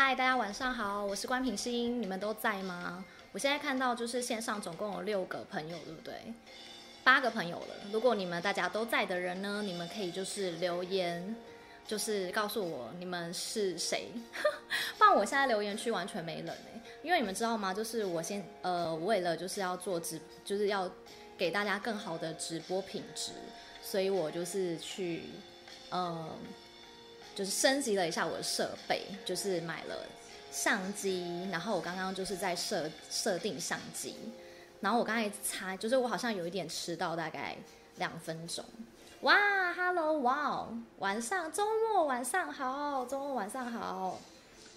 嗨，大家晚上好，我是关品心，你们都在吗？我现在看到就是线上总共有六个朋友，对不对？八个朋友了。如果你们大家都在的人呢，你们可以就是留言，就是告诉我你们是谁。放我现在留言区完全没人哎，因为你们知道吗？就是我先呃，为了就是要做直，就是要给大家更好的直播品质，所以我就是去呃。就是升级了一下我的设备，就是买了相机，然后我刚刚就是在设设定相机，然后我刚才猜，就是我好像有一点迟到，大概两分钟。哇，Hello，哇，晚上周末晚上好，周末晚上好，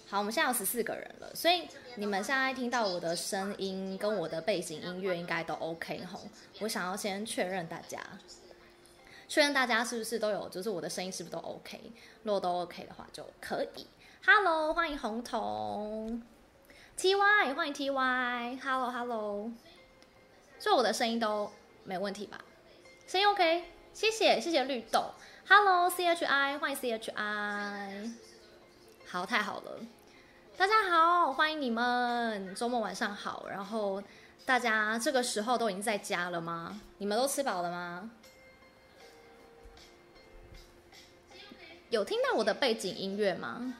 好，我们现在有十四个人了，所以你们现在听到我的声音跟我的背景音乐应该都 OK 吼。我想要先确认大家。确认大家是不是都有，就是我的声音是不是都 OK？如果都 OK 的话就可以。Hello，欢迎红彤，TY，欢迎 TY，Hello Hello，所以我的声音都没问题吧？声音 OK，谢谢谢谢绿豆，Hello，CHI，欢迎 CHI，好，太好了，大家好，欢迎你们，周末晚上好。然后大家这个时候都已经在家了吗？你们都吃饱了吗？有听到我的背景音乐吗？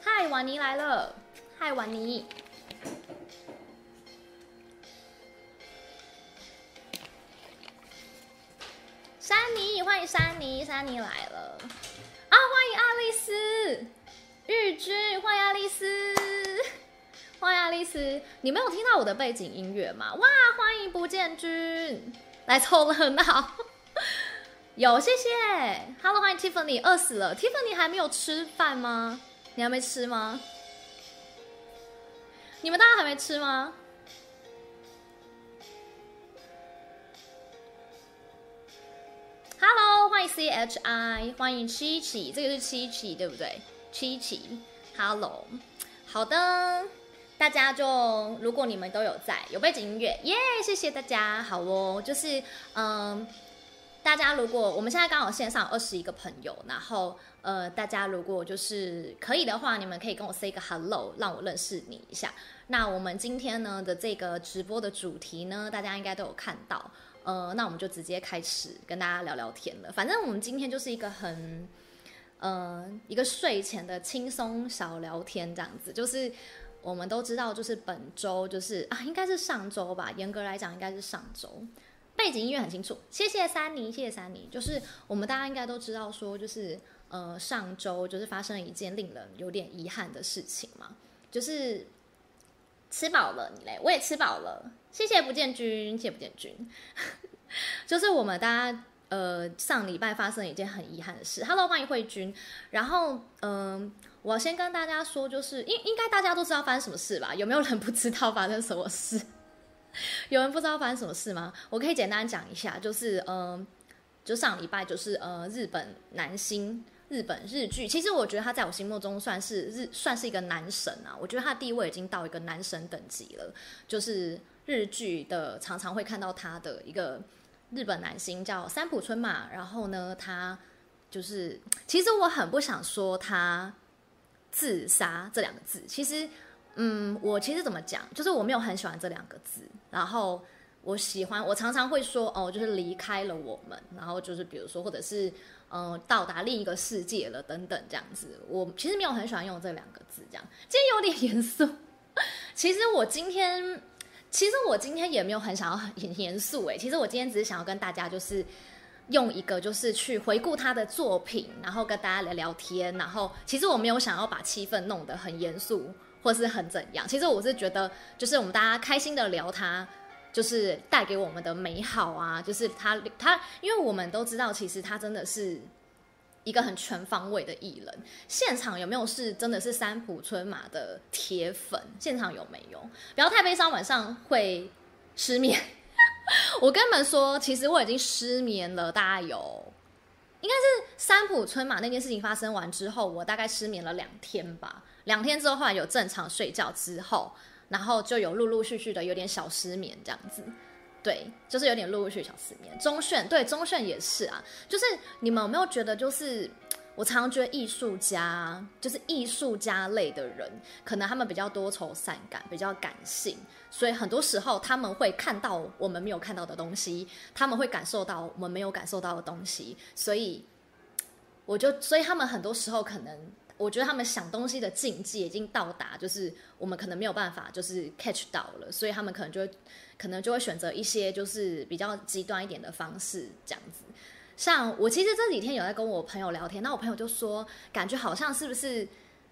嗨，婉妮来了！嗨，婉妮！珊妮，欢迎珊妮，珊妮来了！啊，欢迎阿丽丝，玉君，欢迎阿丽丝。欢迎爱丽丝，你没有听到我的背景音乐吗？哇，欢迎不见君来凑热闹，有谢谢。Hello，欢迎 Tiffany，饿死了。Tiffany 还没有吃饭吗？你还没吃吗？你们大家还没吃吗？Hello，欢迎 CHI，欢迎七七，这个是七七对不对？七七，Hello，好的。大家就，如果你们都有在，有背景音乐，耶、谢谢大家，好哦，就是，嗯，大家如果我们现在刚好线上二十一个朋友，然后，呃，大家如果就是可以的话，你们可以跟我 say 个 hello，让我认识你一下。那我们今天呢的这个直播的主题呢，大家应该都有看到，呃，那我们就直接开始跟大家聊聊天了。反正我们今天就是一个很，呃，一个睡前的轻松小聊天这样子，就是。我们都知道，就是本周就是啊，应该是上周吧。严格来讲，应该是上周。背景音乐很清楚，谢谢珊妮，谢谢珊妮。就是我们大家应该都知道，说就是呃，上周就是发生了一件令人有点遗憾的事情嘛，就是吃饱了你嘞，我也吃饱了。谢谢不见君，谢谢不见君。就是我们大家呃，上礼拜发生了一件很遗憾的事。Hello，欢迎慧君。然后嗯。我先跟大家说，就是应应该大家都知道发生什么事吧？有没有人不知道发生什么事？有人不知道发生什么事吗？我可以简单讲一下，就是嗯、呃，就上礼拜就是呃，日本男星，日本日剧，其实我觉得他在我心目中算是日算是一个男神啊，我觉得他的地位已经到一个男神等级了。就是日剧的常常会看到他的一个日本男星叫三浦春马，然后呢，他就是其实我很不想说他。自杀这两个字，其实，嗯，我其实怎么讲，就是我没有很喜欢这两个字。然后我喜欢，我常常会说，哦，就是离开了我们，然后就是比如说，或者是，嗯、到达另一个世界了等等这样子。我其实没有很喜欢用这两个字，这样。今天有点严肃。其实我今天，其实我今天也没有很想要很严肃诶。其实我今天只是想要跟大家就是。用一个就是去回顾他的作品，然后跟大家聊聊天，然后其实我没有想要把气氛弄得很严肃或是很怎样。其实我是觉得，就是我们大家开心的聊他，就是带给我们的美好啊，就是他他，因为我们都知道，其实他真的是一个很全方位的艺人。现场有没有是真的是三浦春马的铁粉？现场有没有？不要太悲伤，晚上会失眠。我跟你们说，其实我已经失眠了，大概有，应该是三浦春马那件事情发生完之后，我大概失眠了两天吧。两天之后，后来有正常睡觉之后，然后就有陆陆续续的有点小失眠这样子。对，就是有点陆陆续续小失眠。钟炫，对，钟炫也是啊。就是你们有没有觉得，就是我常常觉得艺术家，就是艺术家类的人，可能他们比较多愁善感，比较感性，所以很多时候他们会看到我们没有看到的东西，他们会感受到我们没有感受到的东西，所以我就，所以他们很多时候可能。我觉得他们想东西的境界已经到达，就是我们可能没有办法，就是 catch 到了，所以他们可能就会，可能就会选择一些就是比较极端一点的方式这样子。像我其实这几天有在跟我朋友聊天，那我朋友就说，感觉好像是不是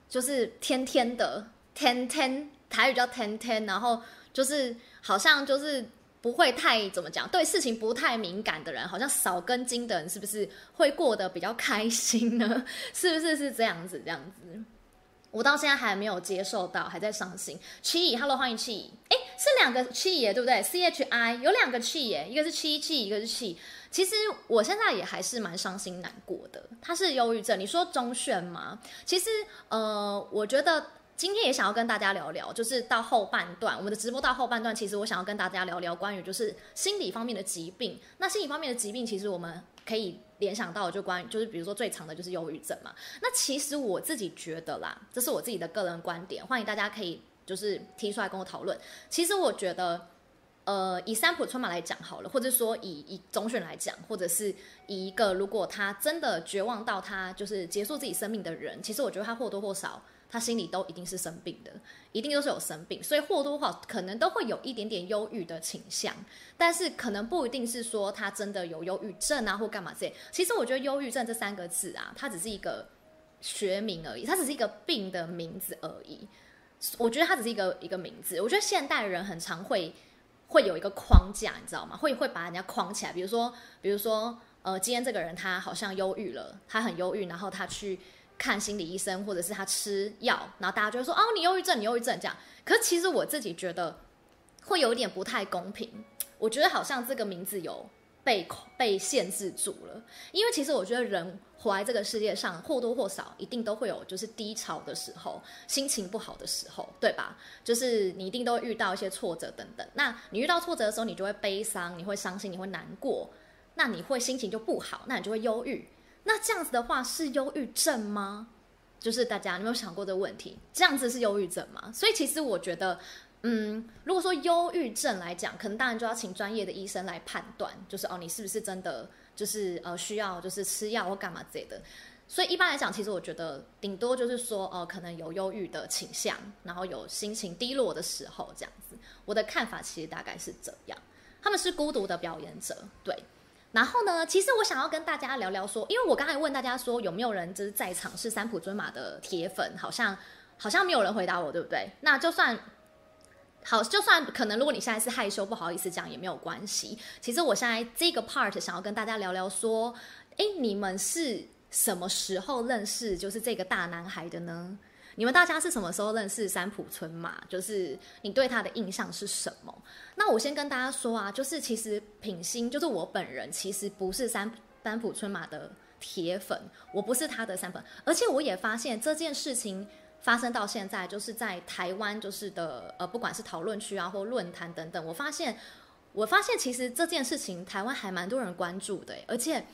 就是天天的天天，台语叫天天，然后就是好像就是。不会太怎么讲，对事情不太敏感的人，好像少根筋的人，是不是会过得比较开心呢？是不是是这样子？这样子，我到现在还没有接受到，还在伤心。七，Hello，欢迎七，哎，是两个七耶，对不对？C H I 有两个七耶，一个是七七，一个是七。其实我现在也还是蛮伤心难过的。他是忧郁症，你说钟炫吗？其实，呃，我觉得。今天也想要跟大家聊聊，就是到后半段，我们的直播到后半段，其实我想要跟大家聊聊关于就是心理方面的疾病。那心理方面的疾病，其实我们可以联想到就关于就是比如说最常的就是忧郁症嘛。那其实我自己觉得啦，这是我自己的个人观点，欢迎大家可以就是提出来跟我讨论。其实我觉得，呃，以三浦春马来讲好了，或者说以以总选来讲，或者是以一个如果他真的绝望到他就是结束自己生命的人，其实我觉得他或多或少。他心里都一定是生病的，一定都是有生病，所以或多或少可能都会有一点点忧郁的倾向，但是可能不一定是说他真的有忧郁症啊或干嘛这。其实我觉得忧郁症这三个字啊，它只是一个学名而已，它只是一个病的名字而已。我觉得它只是一个一个名字。我觉得现代人很常会会有一个框架，你知道吗？会会把人家框起来，比如说比如说呃，今天这个人他好像忧郁了，他很忧郁，然后他去。看心理医生，或者是他吃药，然后大家就会说：“哦，你忧郁症，你忧郁症。”这样。可是其实我自己觉得会有点不太公平。我觉得好像这个名字有被被限制住了，因为其实我觉得人活在这个世界上，或多或少一定都会有就是低潮的时候，心情不好的时候，对吧？就是你一定都会遇到一些挫折等等。那你遇到挫折的时候，你就会悲伤，你会伤心，你会难过，那你会心情就不好，那你就会忧郁。那这样子的话是忧郁症吗？就是大家有没有想过这个问题？这样子是忧郁症吗？所以其实我觉得，嗯，如果说忧郁症来讲，可能当然就要请专业的医生来判断，就是哦，你是不是真的就是呃需要就是吃药或干嘛之类的。所以一般来讲，其实我觉得顶多就是说哦，可能有忧郁的倾向，然后有心情低落的时候这样子。我的看法其实大概是这样。他们是孤独的表演者，对。然后呢，其实我想要跟大家聊聊说，因为我刚才问大家说有没有人就是在场是三浦尊马的铁粉，好像好像没有人回答我，对不对？那就算好，就算可能如果你现在是害羞不好意思讲也没有关系。其实我现在这个 part 想要跟大家聊聊说，哎，你们是什么时候认识就是这个大男孩的呢？你们大家是什么时候认识三浦春马？就是你对他的印象是什么？那我先跟大家说啊，就是其实品心，就是我本人，其实不是三三浦春马的铁粉，我不是他的三粉，而且我也发现这件事情发生到现在，就是在台湾，就是的呃，不管是讨论区啊或论坛等等，我发现，我发现其实这件事情台湾还蛮多人关注的，而且。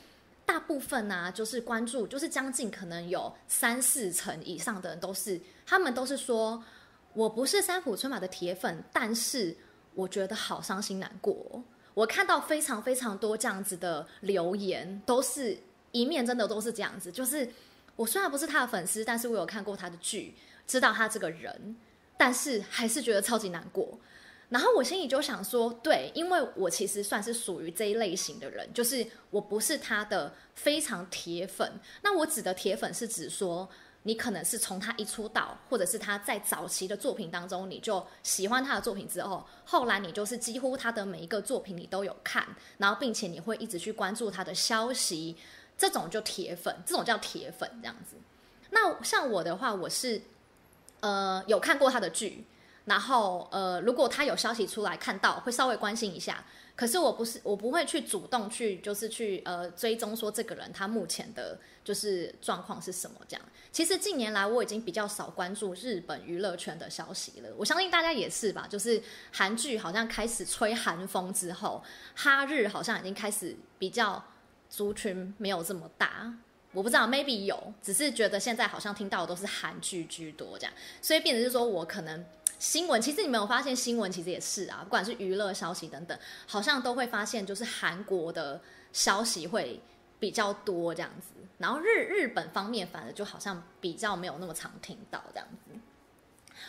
大部分呢、啊，就是关注，就是将近可能有三四成以上的人都是，他们都是说，我不是三浦春马的铁粉，但是我觉得好伤心难过。我看到非常非常多这样子的留言，都是一面真的都是这样子，就是我虽然不是他的粉丝，但是我有看过他的剧，知道他这个人，但是还是觉得超级难过。然后我心里就想说，对，因为我其实算是属于这一类型的人，就是我不是他的非常铁粉。那我指的铁粉是指说，你可能是从他一出道，或者是他在早期的作品当中，你就喜欢他的作品之后，后来你就是几乎他的每一个作品你都有看，然后并且你会一直去关注他的消息，这种就铁粉，这种叫铁粉这样子。那像我的话，我是呃有看过他的剧。然后呃，如果他有消息出来看到，会稍微关心一下。可是我不是，我不会去主动去，就是去呃追踪说这个人他目前的就是状况是什么这样。其实近年来我已经比较少关注日本娱乐圈的消息了，我相信大家也是吧。就是韩剧好像开始吹韩风之后，哈日好像已经开始比较族群没有这么大。我不知道，maybe 有，只是觉得现在好像听到的都是韩剧居多这样，所以变成是说我可能。新闻其实你没有发现，新闻其实也是啊，不管是娱乐消息等等，好像都会发现就是韩国的消息会比较多这样子，然后日日本方面反而就好像比较没有那么常听到这样子。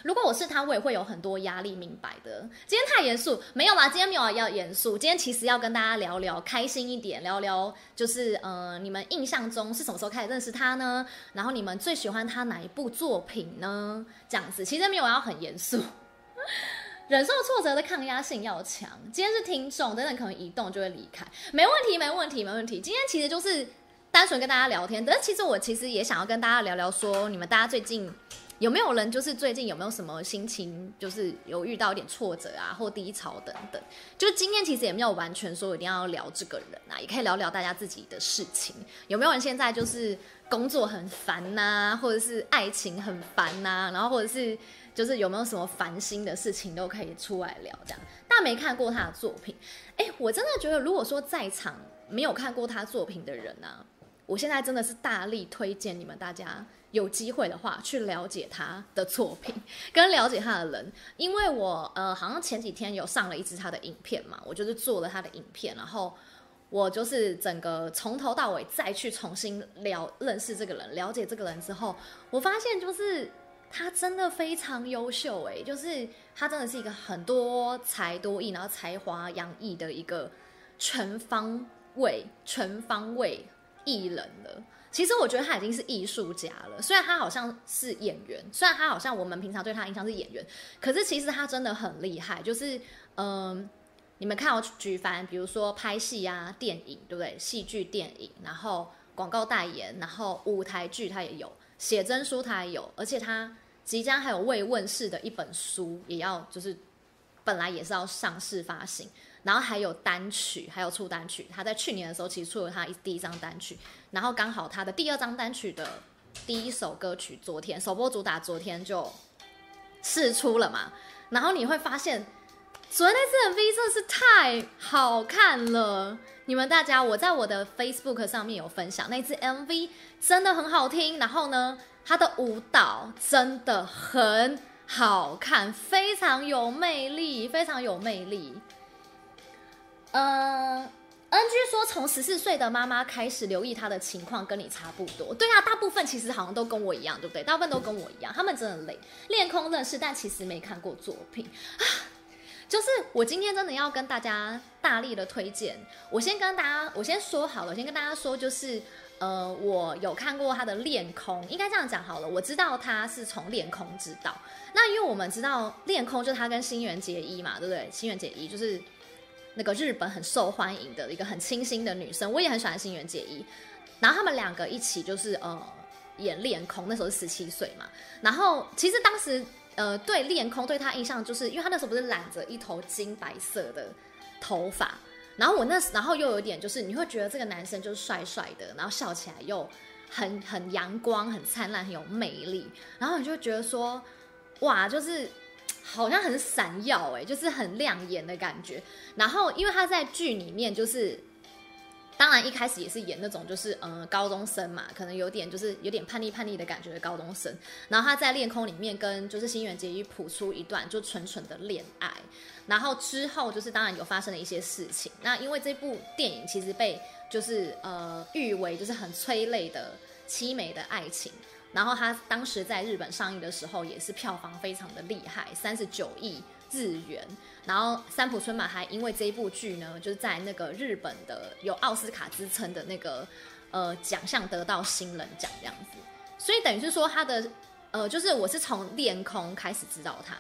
如果我是他，我也会有很多压力，明白的。今天太严肃，没有啦，今天没有要严肃，今天其实要跟大家聊聊开心一点，聊聊就是呃，你们印象中是什么时候开始认识他呢？然后你们最喜欢他哪一部作品呢？这样子，其实没有要很严肃，忍受挫折的抗压性要强。今天是听众，等等可能移动就会离开，没问题，没问题，没问题。今天其实就是单纯跟大家聊天，但是其实我其实也想要跟大家聊聊说，你们大家最近。有没有人就是最近有没有什么心情，就是有遇到一点挫折啊，或低潮等等？就今天其实也没有完全说一定要聊这个人啊，也可以聊聊大家自己的事情。有没有人现在就是工作很烦呐、或者是爱情很烦呐、然后或者是就是有没有什么烦心的事情都可以出来聊这样。大没看过他的作品，哎，我真的觉得如果说在场没有看过他作品的人啊，我现在真的是大力推荐你们大家。有机会的话，去了解他的作品，跟了解他的人，因为我呃，好像前几天有上了一支他的影片嘛，我就是做了他的影片，然后我就是整个从头到尾再去重新了认识这个人，了解这个人之后，我发现就是他真的非常优秀诶，就是他真的是一个很多才多艺，然后才华洋溢的一个全方位、全方位艺人了。其实我觉得他已经是艺术家了，虽然他好像是演员，虽然他好像我们平常对他印象是演员，可是其实他真的很厉害。就是嗯、你们看我举凡，比如说拍戏啊、电影，对不对？戏剧、电影，然后广告代言，然后舞台剧他也有，写真书他也有，而且他即将还有未问世的一本书，也要就是本来也是要上市发行。然后还有单曲，还有出单曲。他在去年的时候其实出了他第一张单曲，然后刚好他的第二张单曲的第一首歌曲，昨天首播主打，昨天就试出了嘛。然后你会发现，昨天那支 MV 真的是太好看了。你们大家，我在我的 Facebook 上面有分享那支 MV，真的很好听。然后呢，他的舞蹈真的很好看，非常有魅力，非常有魅力。嗯，NG 说从十四岁的妈妈开始留意他的情况，跟你差不多。对啊，大部分其实好像都跟我一样，对不对？大部分都跟我一样，他们真的累，练空认识，但其实没看过作品啊。就是我今天真的要跟大家大力的推荐。我先跟大家，我先说好了，先跟大家说，就是呃，我有看过他的练空，应该这样讲好了。我知道他是从练空知道。那因为我们知道练空就是他跟新垣结衣嘛，对不对？新垣结衣就是。那个日本很受欢迎的一个很清新的女生，我也很喜欢新垣结衣。然后他们两个一起就是呃演恋空，那时候是十七岁嘛。然后其实当时呃对恋空对他印象就是因为他那时候不是染着一头金白色的头发，然后我那然后又有点就是你会觉得这个男生就是帅帅的，然后笑起来又很很阳光、很灿烂、很有魅力，然后你就觉得说哇就是。好像很闪耀哎，就是很亮眼的感觉。然后，因为他在剧里面就是，当然一开始也是演那种就是嗯高中生嘛，可能有点就是有点叛逆叛逆的感觉的高中生。然后他在恋空里面跟就是新垣结衣谱出一段就纯纯的恋爱。然后之后就是当然有发生了一些事情。那因为这部电影其实被就是呃誉为就是很催泪的凄美的爱情。然后他当时在日本上映的时候，也是票房非常的厉害，三十九亿日元。然后三浦春马还因为这一部剧呢，就是在那个日本的有奥斯卡之称的那个呃奖项得到新人奖这样子。所以等于是说他的呃，就是我是从恋空开始知道他，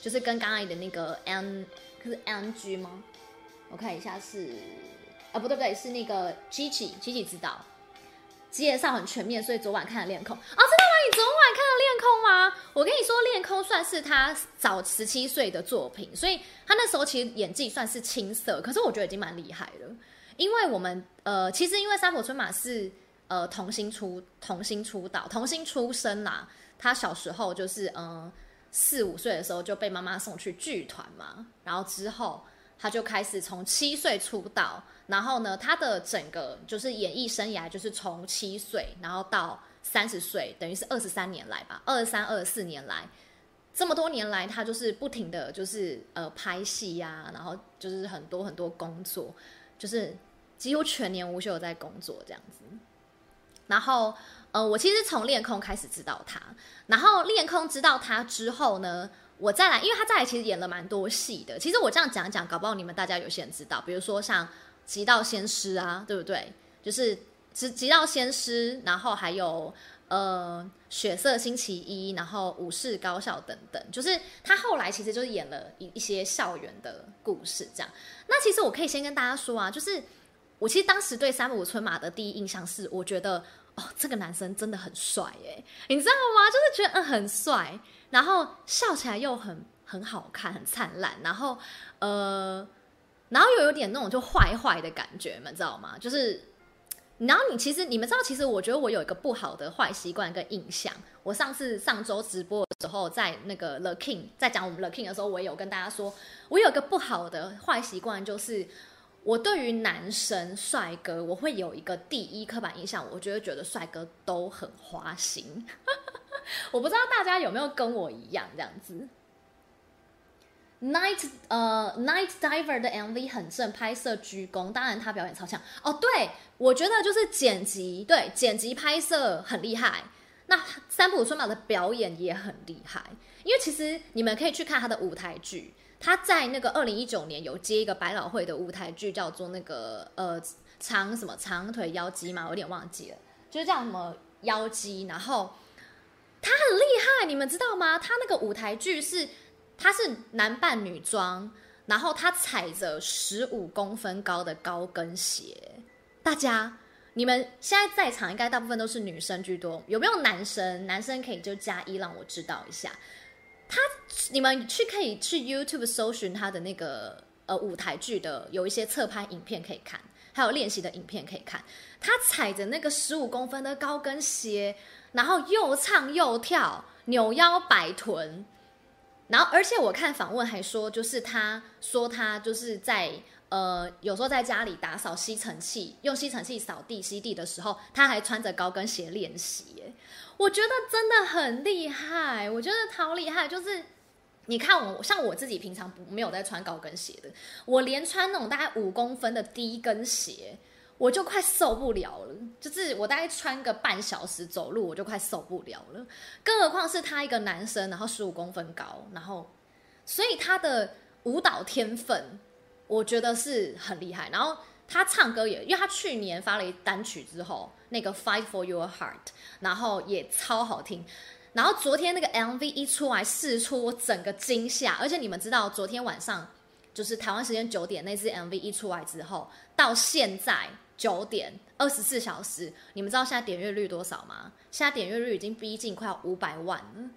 就是跟刚刚的那个 N 是 NG 吗？我看一下是啊，不对不对，是那个 Gigi Gigi 知道。介绍很全面，所以昨晚看了恋空哦，真的吗？你昨晚看了恋空吗？我跟你说，恋空算是他早十七岁的作品，所以他那时候其实演技算是青涩，可是我觉得已经蛮厉害了。因为我们呃，其实因为三浦春马是呃童星出童星出道，童星出身啦。他小时候就是嗯四五岁的时候就被妈妈送去剧团嘛，然后之后他就开始从七岁出道，然后呢，他的整个就是演艺生涯就是从七岁然后到三十岁，等于是二十三年来吧，二十三二十四年来，这么多年来他就是不停的就是呃拍戏呀、然后就是很多很多工作，就是。几乎全年无休在工作这样子，然后呃，我其实从恋空开始知道他，然后恋空知道他之后呢，我再来，因为他再来其实演了蛮多戏的。其实我这样讲讲，搞不好你们大家有些人知道，比如说像《极道鲜师》啊，对不对？就是《极极道鲜师》，然后还有呃《血色星期一》，然后《武士高校》等等，就是他后来其实就是演了一一些校园的故事这样。那其实我可以先跟大家说啊，就是。我其实当时对三浦春马的第一印象是，我觉得哦，这个男生真的很帅耶，你知道吗？就是觉得嗯很帅，然后笑起来又很很好看，很灿烂，然后呃，然后又有点那种就坏坏的感觉，你们知道吗？就是，然后你其实你们知道，其实我觉得我有一个不好的坏习惯跟印象。我上次上周直播的时候，在那个 The King 在讲我们 The King 的时候，我也有跟大家说，我有一个不好的坏习惯就是。我对于男生帅哥，我会有一个第一刻板印象，我就会觉得帅哥都很花心。我不知道大家有没有跟我一样这样子。Night 呃，Night Diver 的 MV 很正，拍摄鞠躬，当然他表演超强。哦，对，我觉得就是剪辑，对，剪辑拍摄很厉害。那三浦春马的表演也很厉害，因为其实你们可以去看他的舞台剧。他在那个二零一九年有接一个百老汇的舞台剧，叫做那个呃长什么长腿妖姬嘛，我有点忘记了，就是叫什么妖姬。然后他很厉害，你们知道吗？他那个舞台剧是他是男扮女装，然后他踩着十五公分高的高跟鞋。大家，你们现在在场应该大部分都是女生居多，有没有男生？男生可以就加一，让我知道一下。他，你们去可以去 YouTube 搜寻他的那个呃舞台剧的，有一些侧拍影片可以看，还有练习的影片可以看。他踩着那个十五公分的高跟鞋，然后又唱又跳，扭腰摆臀，然后而且我看访问还说，就是他说他就是在呃有时候在家里打扫吸尘器，用吸尘器扫地吸地的时候，他还穿着高跟鞋练习耶。我觉得真的很厉害，我觉得超厉害。就是你看我，像我自己平常不没有在穿高跟鞋的，我连穿那种大概五公分的低跟鞋，我就快受不了了。就是我大概穿个半小时走路，我就快受不了了。更何况是他一个男生，然后十五公分高，然后所以他的舞蹈天分，我觉得是很厉害。然后他唱歌也，因为他去年发了一单曲之后。那个 Fight for Your Heart，然后也超好听，然后昨天那个 MV 一出来释出，我整个惊吓，而且你们知道昨天晚上就是台湾时间九点那支 MV 一出来之后，到现在九点二十四小时，你们知道现在点阅率多少吗？现在点阅率已经逼近快要五百万了，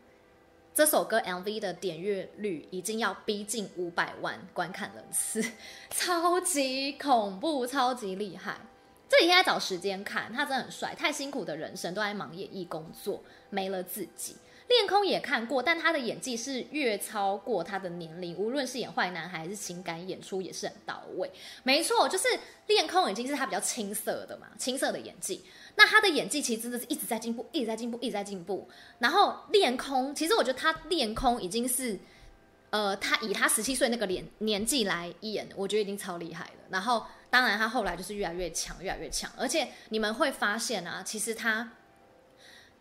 这首歌 MV 的点阅率已经要逼近五百万观看人次，超级恐怖，超级厉害。这几天在找时间看，他真的很帅。太辛苦的人生都在忙演艺工作，没了自己。恋空也看过，但他的演技是越超过他的年龄，无论是演坏男孩还是情感演出也是很到位。没错，就是恋空已经是他比较青涩的嘛，青涩的演技。那他的演技其实真的是一直在进步，一直在进步，一直在进步。然后恋空，其实我觉得他恋空已经是，呃，他以他十七岁那个年年纪来演，我觉得已经超厉害了。然后。当然，他后来就是越来越强，越来越强。而且你们会发现啊，其实他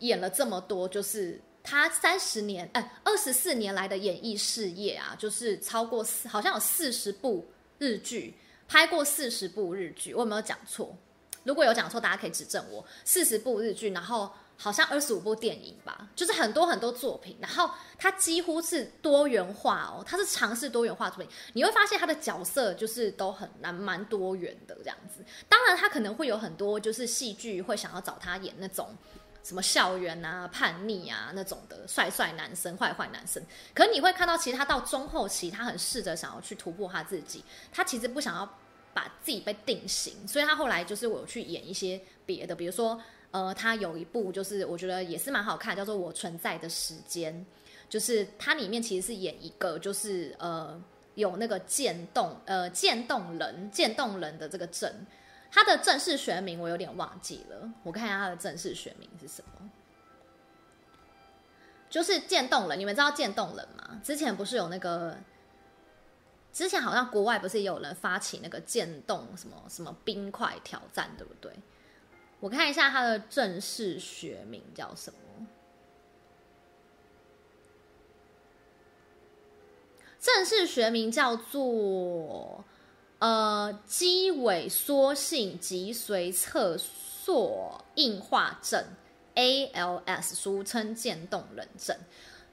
演了这么多，就是他三十年，哎，二十四年来的演艺事业啊，就是超过四，好像有四十部日剧，拍过四十部日剧。我有没有讲错？如果有讲错，大家可以指正我。四十部日剧，然后。好像二十五部电影吧，就是很多很多作品，然后他几乎是多元化哦，他是尝试多元化作品，你会发现他的角色就是都很难蛮多元的这样子。当然，他可能会有很多就是戏剧会想要找他演那种什么校园啊、叛逆啊那种的帅帅男生、坏坏男生。可你会看到，其实他到中后期，他很试着想要去突破他自己，他其实不想要把自己被定型，所以他后来就是我去演一些别的，比如说呃，他有一部就是我觉得也是蛮好看，叫做《我存在的时间》，就是它里面其实是演一个就是呃。有那个渐冻呃渐冻人渐冻人的这个症，它的正式学名我有点忘记了，我看一下它的正式学名是什么？就是渐冻人，你们知道渐冻人吗？之前不是有那个，之前好像国外不是有人发起那个渐冻什么什么冰块挑战，对不对？我看一下它的正式学名叫什么？正式学名叫做呃肌萎缩性脊髓侧索硬化症 （ALS），俗称渐冻人症。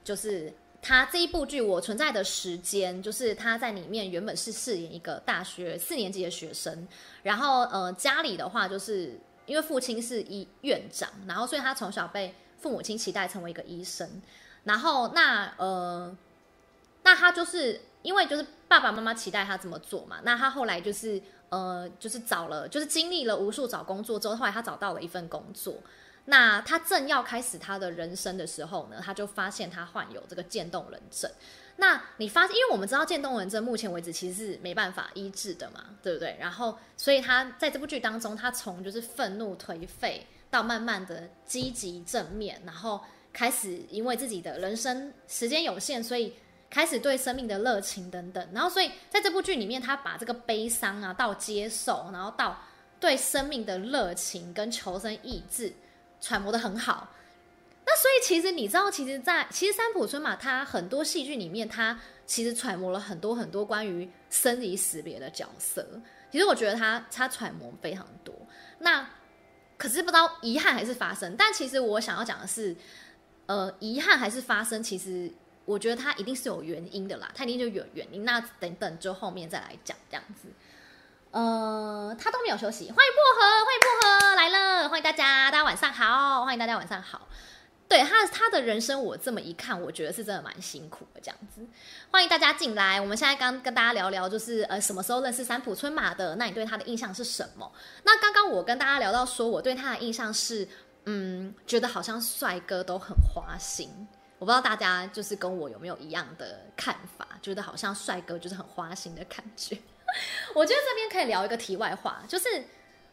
就是他这一部剧《我存在的时间》，就是他在里面原本是饰演一个大学四年级的学生，然后呃家里的话就是因为父亲是医院长，然后所以他从小被父母亲期待成为一个医生，然后那呃。那他就是因为就是爸爸妈妈期待他这么做嘛，那他后来就是呃就是找了就是经历了无数找工作之后，后来他找到了一份工作。那他正要开始他的人生的时候呢，他就发现他患有这个渐冻人症。那你发现，因为我们知道渐冻人症目前为止其实是没办法医治的嘛，对不对？然后所以他在这部剧当中，他从就是愤怒颓废到慢慢的积极正面，然后开始因为自己的人生时间有限，所以。开始对生命的热情等等，然后所以在这部剧里面，他把这个悲伤啊，到接受，然后到对生命的热情跟求生意志揣摩得很好。那所以其实你知道，其实在，其实三浦春马他很多戏剧里面，他其实揣摩了很多很多关于生离死别的角色。其实我觉得他他揣摩非常多。那可是不知道遗憾还是发生，但其实我想要讲的是，呃，遗憾还是发生，其实。我觉得他一定是有原因的啦，他一定就有原因。那等等，就后面再来讲这样子。呃，他都没有休息。欢迎薄荷，欢迎薄荷来了，欢迎大家，大家晚上好，欢迎大家晚上好。对他，他的人生我这么一看，我觉得是真的蛮辛苦的这样子。欢迎大家进来，我们现在刚跟大家聊聊，就是呃什么时候认识三浦春马的？那你对他的印象是什么？那刚刚我跟大家聊到说，我对他的印象是，嗯，觉得好像帅哥都很花心。我不知道大家就是跟我有没有一样的看法，觉得好像帅哥就是很花心的感觉。我觉得这边可以聊一个题外话，就是，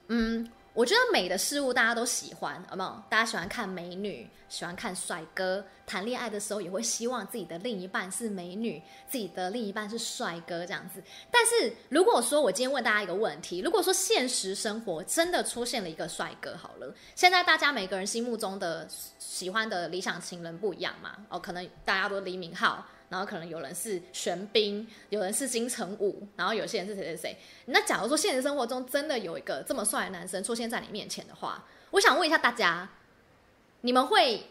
嗯。我觉得美的事物大家都喜欢，好不好？大家喜欢看美女，喜欢看帅哥。谈恋爱的时候也会希望自己的另一半是美女，自己的另一半是帅哥这样子。但是如果说我今天问大家一个问题，如果说现实生活真的出现了一个帅哥，好了，现在大家每个人心目中的喜欢的理想情人不一样嘛？哦，可能大家都李敏镐。然后可能有人是玄彬，有人是金城武，然后有些人是谁谁谁。那假如说现实生活中真的有一个这么帅的男生出现在你面前的话，我想问一下大家，你们会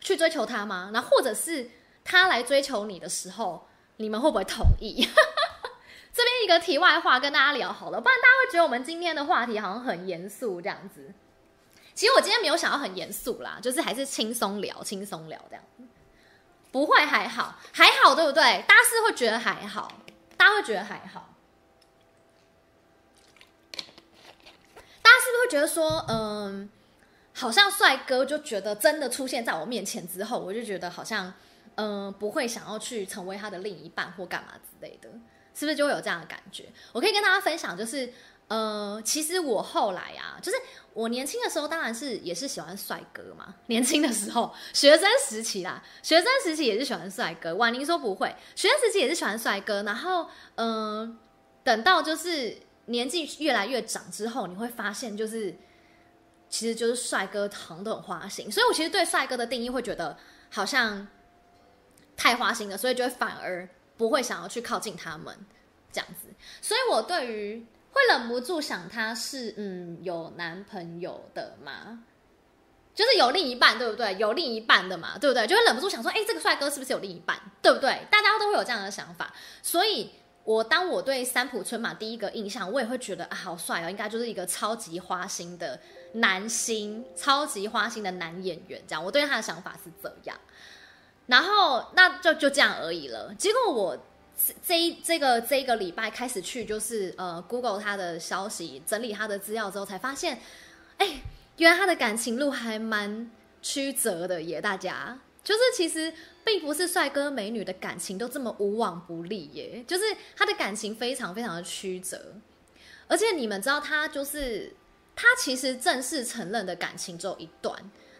去追求他吗？那或者是他来追求你的时候，你们会不会同意？这边一个题外话跟大家聊好了，不然大家会觉得我们今天的话题好像很严肃这样子。其实我今天没有想要很严肃啦，就是还是轻松聊，轻松聊这样。不会还好，还好对不对？大家是会觉得还好，大家会觉得还好。大家是不是会觉得说，嗯，好像帅哥就觉得真的出现在我面前之后，我就觉得好像，嗯，不会想要去成为他的另一半或干嘛之类的，是不是就会有这样的感觉？我可以跟大家分享，就是。呃，其实我后来啊，就是我年轻的时候，当然是也是喜欢帅哥嘛。年轻的时候，学生时期啦，学生时期也是喜欢帅哥。婉宁说不会，学生时期也是喜欢帅哥。然后，嗯、呃，等到就是年纪越来越长之后，你会发现，就是其实就是帅哥好像都很花心。所以我其实对帅哥的定义会觉得好像太花心了，所以就会反而不会想要去靠近他们这样子。所以我对于会忍不住想他是嗯有男朋友的吗？就是有另一半，对不对？有另一半的嘛，对不对？就会忍不住想说，哎，这个帅哥是不是有另一半，对不对？大家都会有这样的想法。所以，我当我对三浦春马第一个印象，我也会觉得啊，好帅哦，应该就是一个超级花心的男星，超级花心的男演员，这样。我对他的想法是这样，然后那就就这样而已了。结果我这一这个这一个礼拜开始去，就是呃，Google 他的消息，整理他的资料之后，才发现，哎，原来他的感情路还蛮曲折的耶，大家。就是其实并不是帅哥美女的感情都这么无往不利耶，就是他的感情非常非常的曲折，而且你们知道他就是他其实正式承认的感情只有一段，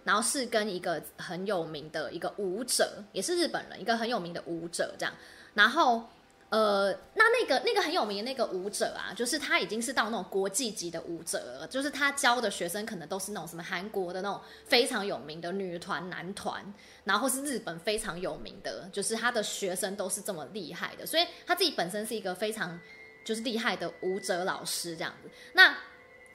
然后是跟一个很有名的一个舞者，也是日本人，一个很有名的舞者这样，然后。呃，那那个那个很有名的那个舞者啊，就是他已经是到那种国际级的舞者了，就是他教的学生可能都是那种什么韩国的那种非常有名的女团、男团，然后是日本非常有名的，就是他的学生都是这么厉害的，所以他自己本身是一个非常就是厉害的舞者老师这样子。那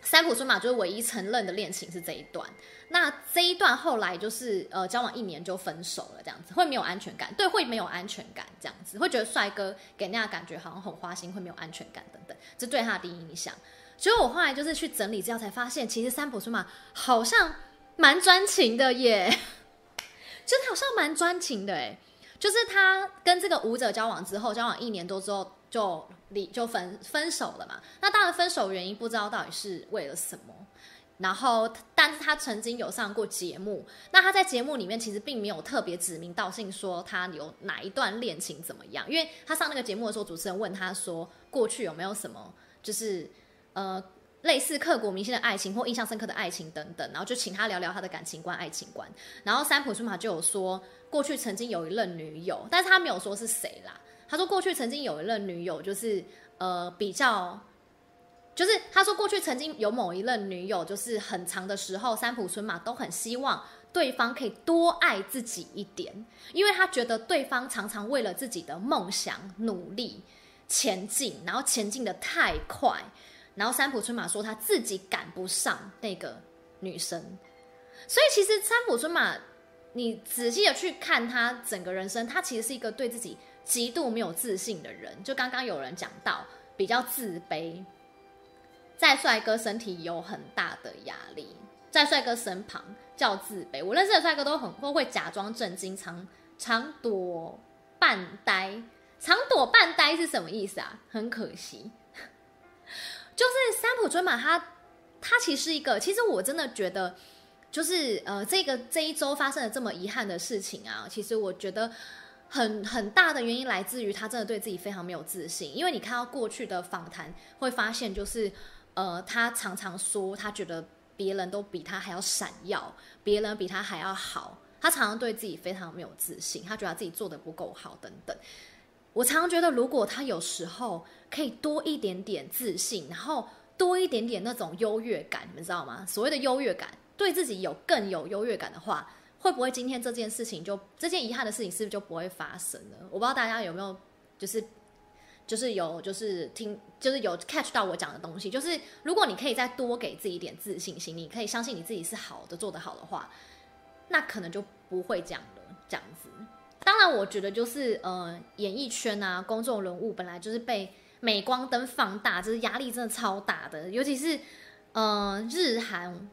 三浦春马就是唯一承认的恋情是这一段，那这一段后来就是呃交往一年就分手了，这样子会没有安全感，对，会没有安全感，这样子会觉得帅哥给人家感觉好像很花心，会没有安全感等等，这对他的第一印象。所以我后来就是去整理资料才发现，其实三浦春马好像蛮专情的耶，真的好像蛮专情的哎，就是他跟这个舞者交往之后，交往一年多之后。就就分分手了嘛，那当然分手原因不知道到底是为了什么，然后但是他曾经有上过节目，那他在节目里面其实并没有特别指名道姓说他有哪一段恋情怎么样，因为他上那个节目的时候，主持人问他说过去有没有什么就是呃类似刻骨铭心的爱情或印象深刻的爱情等等，然后就请他聊聊他的感情观、爱情观，然后三浦春马就有说过去曾经有一任女友，但是他没有说是谁啦。他说过去曾经有一任女友，就是呃比较，就是他说过去曾经有某一任女友，就是很长的时候，三浦春马都很希望对方可以多爱自己一点，因为他觉得对方常常为了自己的梦想努力前进，然后前进的太快，然后三浦春马说他自己赶不上那个女生，所以其实三浦春马，你仔细的去看他整个人生，他其实是一个对自己。极度没有自信的人，就刚刚有人讲到比较自卑，在帅哥身体有很大的压力，在帅哥身旁叫自卑。我认识的帅哥都很都会假装震惊，常常躲半呆。常躲半呆是什么意思啊？很可惜，就是三浦春马他他其实一个，其实我真的觉得，就是呃这个这一周发生了这么遗憾的事情啊，其实我觉得。很很大的原因来自于他真的对自己非常没有自信，因为你看到过去的访谈会发现，就是呃，他常常说他觉得别人都比他还要闪耀，别人比他还要好，他常常对自己非常没有自信，他觉得自己做得不够好等等。我常常觉得，如果他有时候可以多一点点自信，然后多一点点那种优越感，你们知道吗？所谓的优越感，对自己有更有优越感的话。会不会今天这件事情就这件遗憾的事情是不是就不会发生了？我不知道大家有没有就是就是有就是听就是有 catch 到我讲的东西，就是如果你可以再多给自己一点自信心，你可以相信你自己是好的，做得好的话，那可能就不会这样了。这样子，当然我觉得就是呃，演艺圈啊，公众人物本来就是被镁光灯放大，就是压力真的超大的，尤其是呃日韩。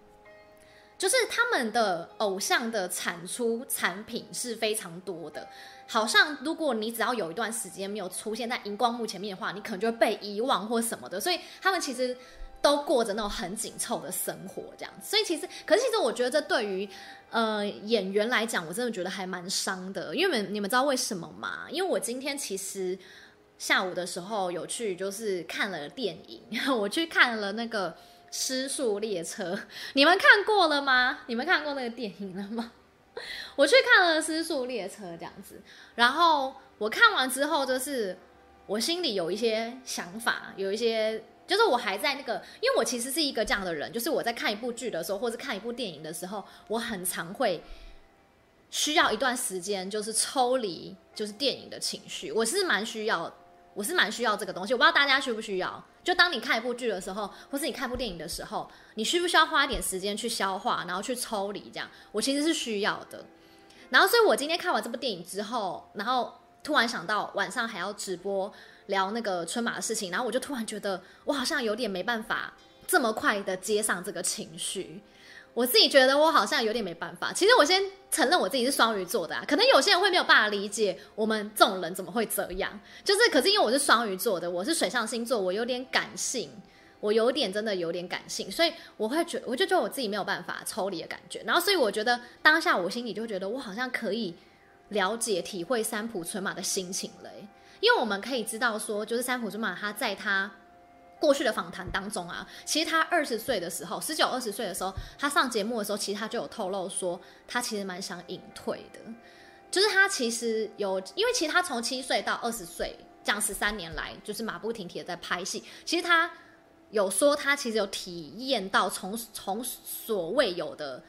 就是他们的偶像的产出产品是非常多的，好像如果你只要有一段时间没有出现在荧光幕前面的话，你可能就会被遗忘或什么的。所以他们其实都过着那种很紧凑的生活，这样。所以其实，可是其实我觉得这对于呃演员来讲，我真的觉得还蛮伤的。因为你们知道为什么吗？因为我今天其实下午的时候有去就是看了电影，我去看了那个。失速列车，你们看过了吗？你们看过那个电影了吗？我去看了《失速列车》这样子，然后我看完之后，就是我心里有一些想法，有一些就是我还在那个，因为我其实是一个这样的人，就是我在看一部剧的时候，或者看一部电影的时候，我很常会需要一段时间，就是抽离，就是电影的情绪，我是蛮需要，我是蛮需要这个东西，我不知道大家需不需要。就当你看一部剧的时候，或是你看一部电影的时候，你需不需要花一点时间去消化，然后去抽离？这样，我其实是需要的。然后，所以我今天看完这部电影之后，然后突然想到晚上还要直播聊那个春马的事情，然后我就突然觉得，我好像有点没办法这么快的接上这个情绪。我自己觉得我好像有点没办法。其实我先承认我自己是双鱼座的啊，可能有些人会没有办法理解我们这种人怎么会这样。就是，可是因为我是双鱼座的，我是水象星座，我有点感性，我有点真的有点感性，所以我会觉，我就觉得我自己没有办法抽离的感觉。然后，所以我觉得当下我心里就觉得我好像可以了解、体会三浦春马的心情了，因为我们可以知道说，就是三浦春马他在他。过去的访谈当中啊，其实他二十岁的时候，十九二十岁的时候，他上节目的时候，其实他就有透露说，他其实蛮想隐退的。就是他其实有，因为其实他从七岁到二十岁这样十三年来，就是马不停蹄的在拍戏。其实他有说，他其实有体验到从从所未有的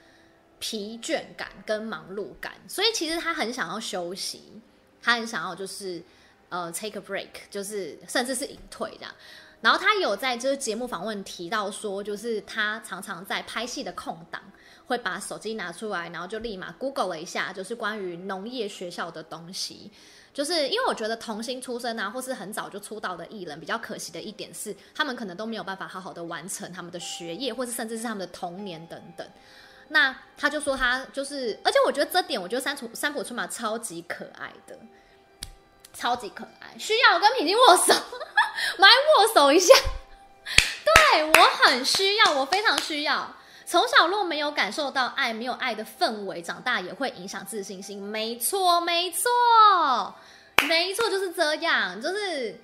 疲倦感跟忙碌感，所以其实他很想要休息，他很想要就是呃 take a break，就是甚至是隐退这样。然后他有在就是节目访问提到说，就是他常常在拍戏的空档会把手机拿出来，然后就立马 Google 了一下，就是关于农业学校的东西。就是因为我觉得童星出身啊，或是很早就出道的艺人，比较可惜的一点是，他们可能都没有办法好好的完成他们的学业，或是甚至是他们的童年等等。那他就说他就是，而且我觉得这点，我觉得三浦三浦春马超级可爱的。超级可爱，需要跟品静握手，来握手一下。对，我很需要，我非常需要。从小若没有感受到爱，没有爱的氛围，长大也会影响自信心。没错，没错，没错，就是这样。就是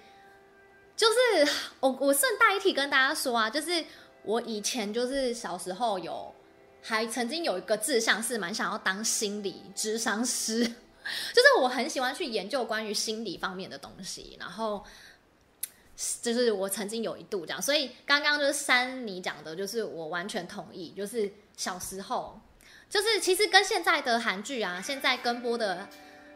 就是，我我顺带一提跟大家说啊，就是我以前就是小时候有，还曾经有一个志向是蛮想要当心理咨商师。就是我很喜欢去研究关于心理方面的东西，然后就是我曾经有一度这样，所以刚刚就是珊你讲的，就是我完全同意。就是小时候，就是其实跟现在的韩剧啊，现在跟播的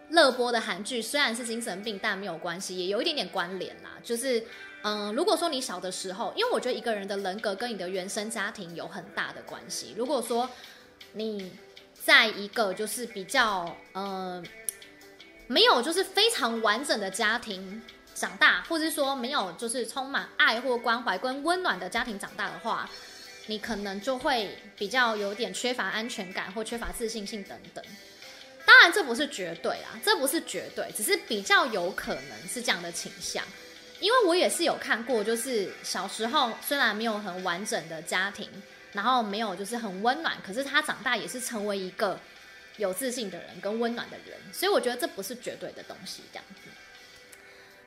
热播的韩剧虽然是精神病，但没有关系，也有一点点关联啦。就是嗯，如果说你小的时候，因为我觉得一个人的人格跟你的原生家庭有很大的关系。如果说你在一个就是比较嗯。没有，就是非常完整的家庭长大，或是说没有，就是充满爱或关怀跟温暖的家庭长大的话，你可能就会比较有点缺乏安全感或缺乏自信心等等。当然，这不是绝对啊，这不是绝对，只是比较有可能是这样的倾向。因为我也是有看过，就是小时候虽然没有很完整的家庭，然后没有就是很温暖，可是他长大也是成为一个。有自信的人跟温暖的人，所以我觉得这不是绝对的东西，这样子。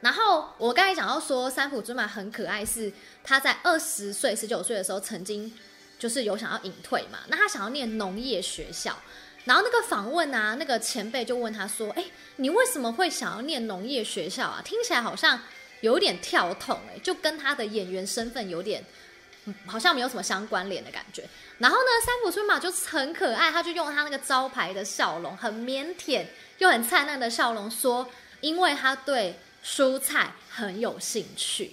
然后我刚才讲到说，三浦春马很可爱，是他在二十岁、十九岁的时候，曾经就是有想要隐退嘛。那他想要念农业学校，然后那个访问啊，那个前辈就问他说：“哎，你为什么会想要念农业学校啊？听起来好像有点跳痛，哎，就跟他的演员身份有点。”好像没有什么相关联的感觉。然后呢，三浦春马就很可爱，他就用他那个招牌的笑容，很腼腆又很灿烂的笑容说：“因为他对蔬菜很有兴趣，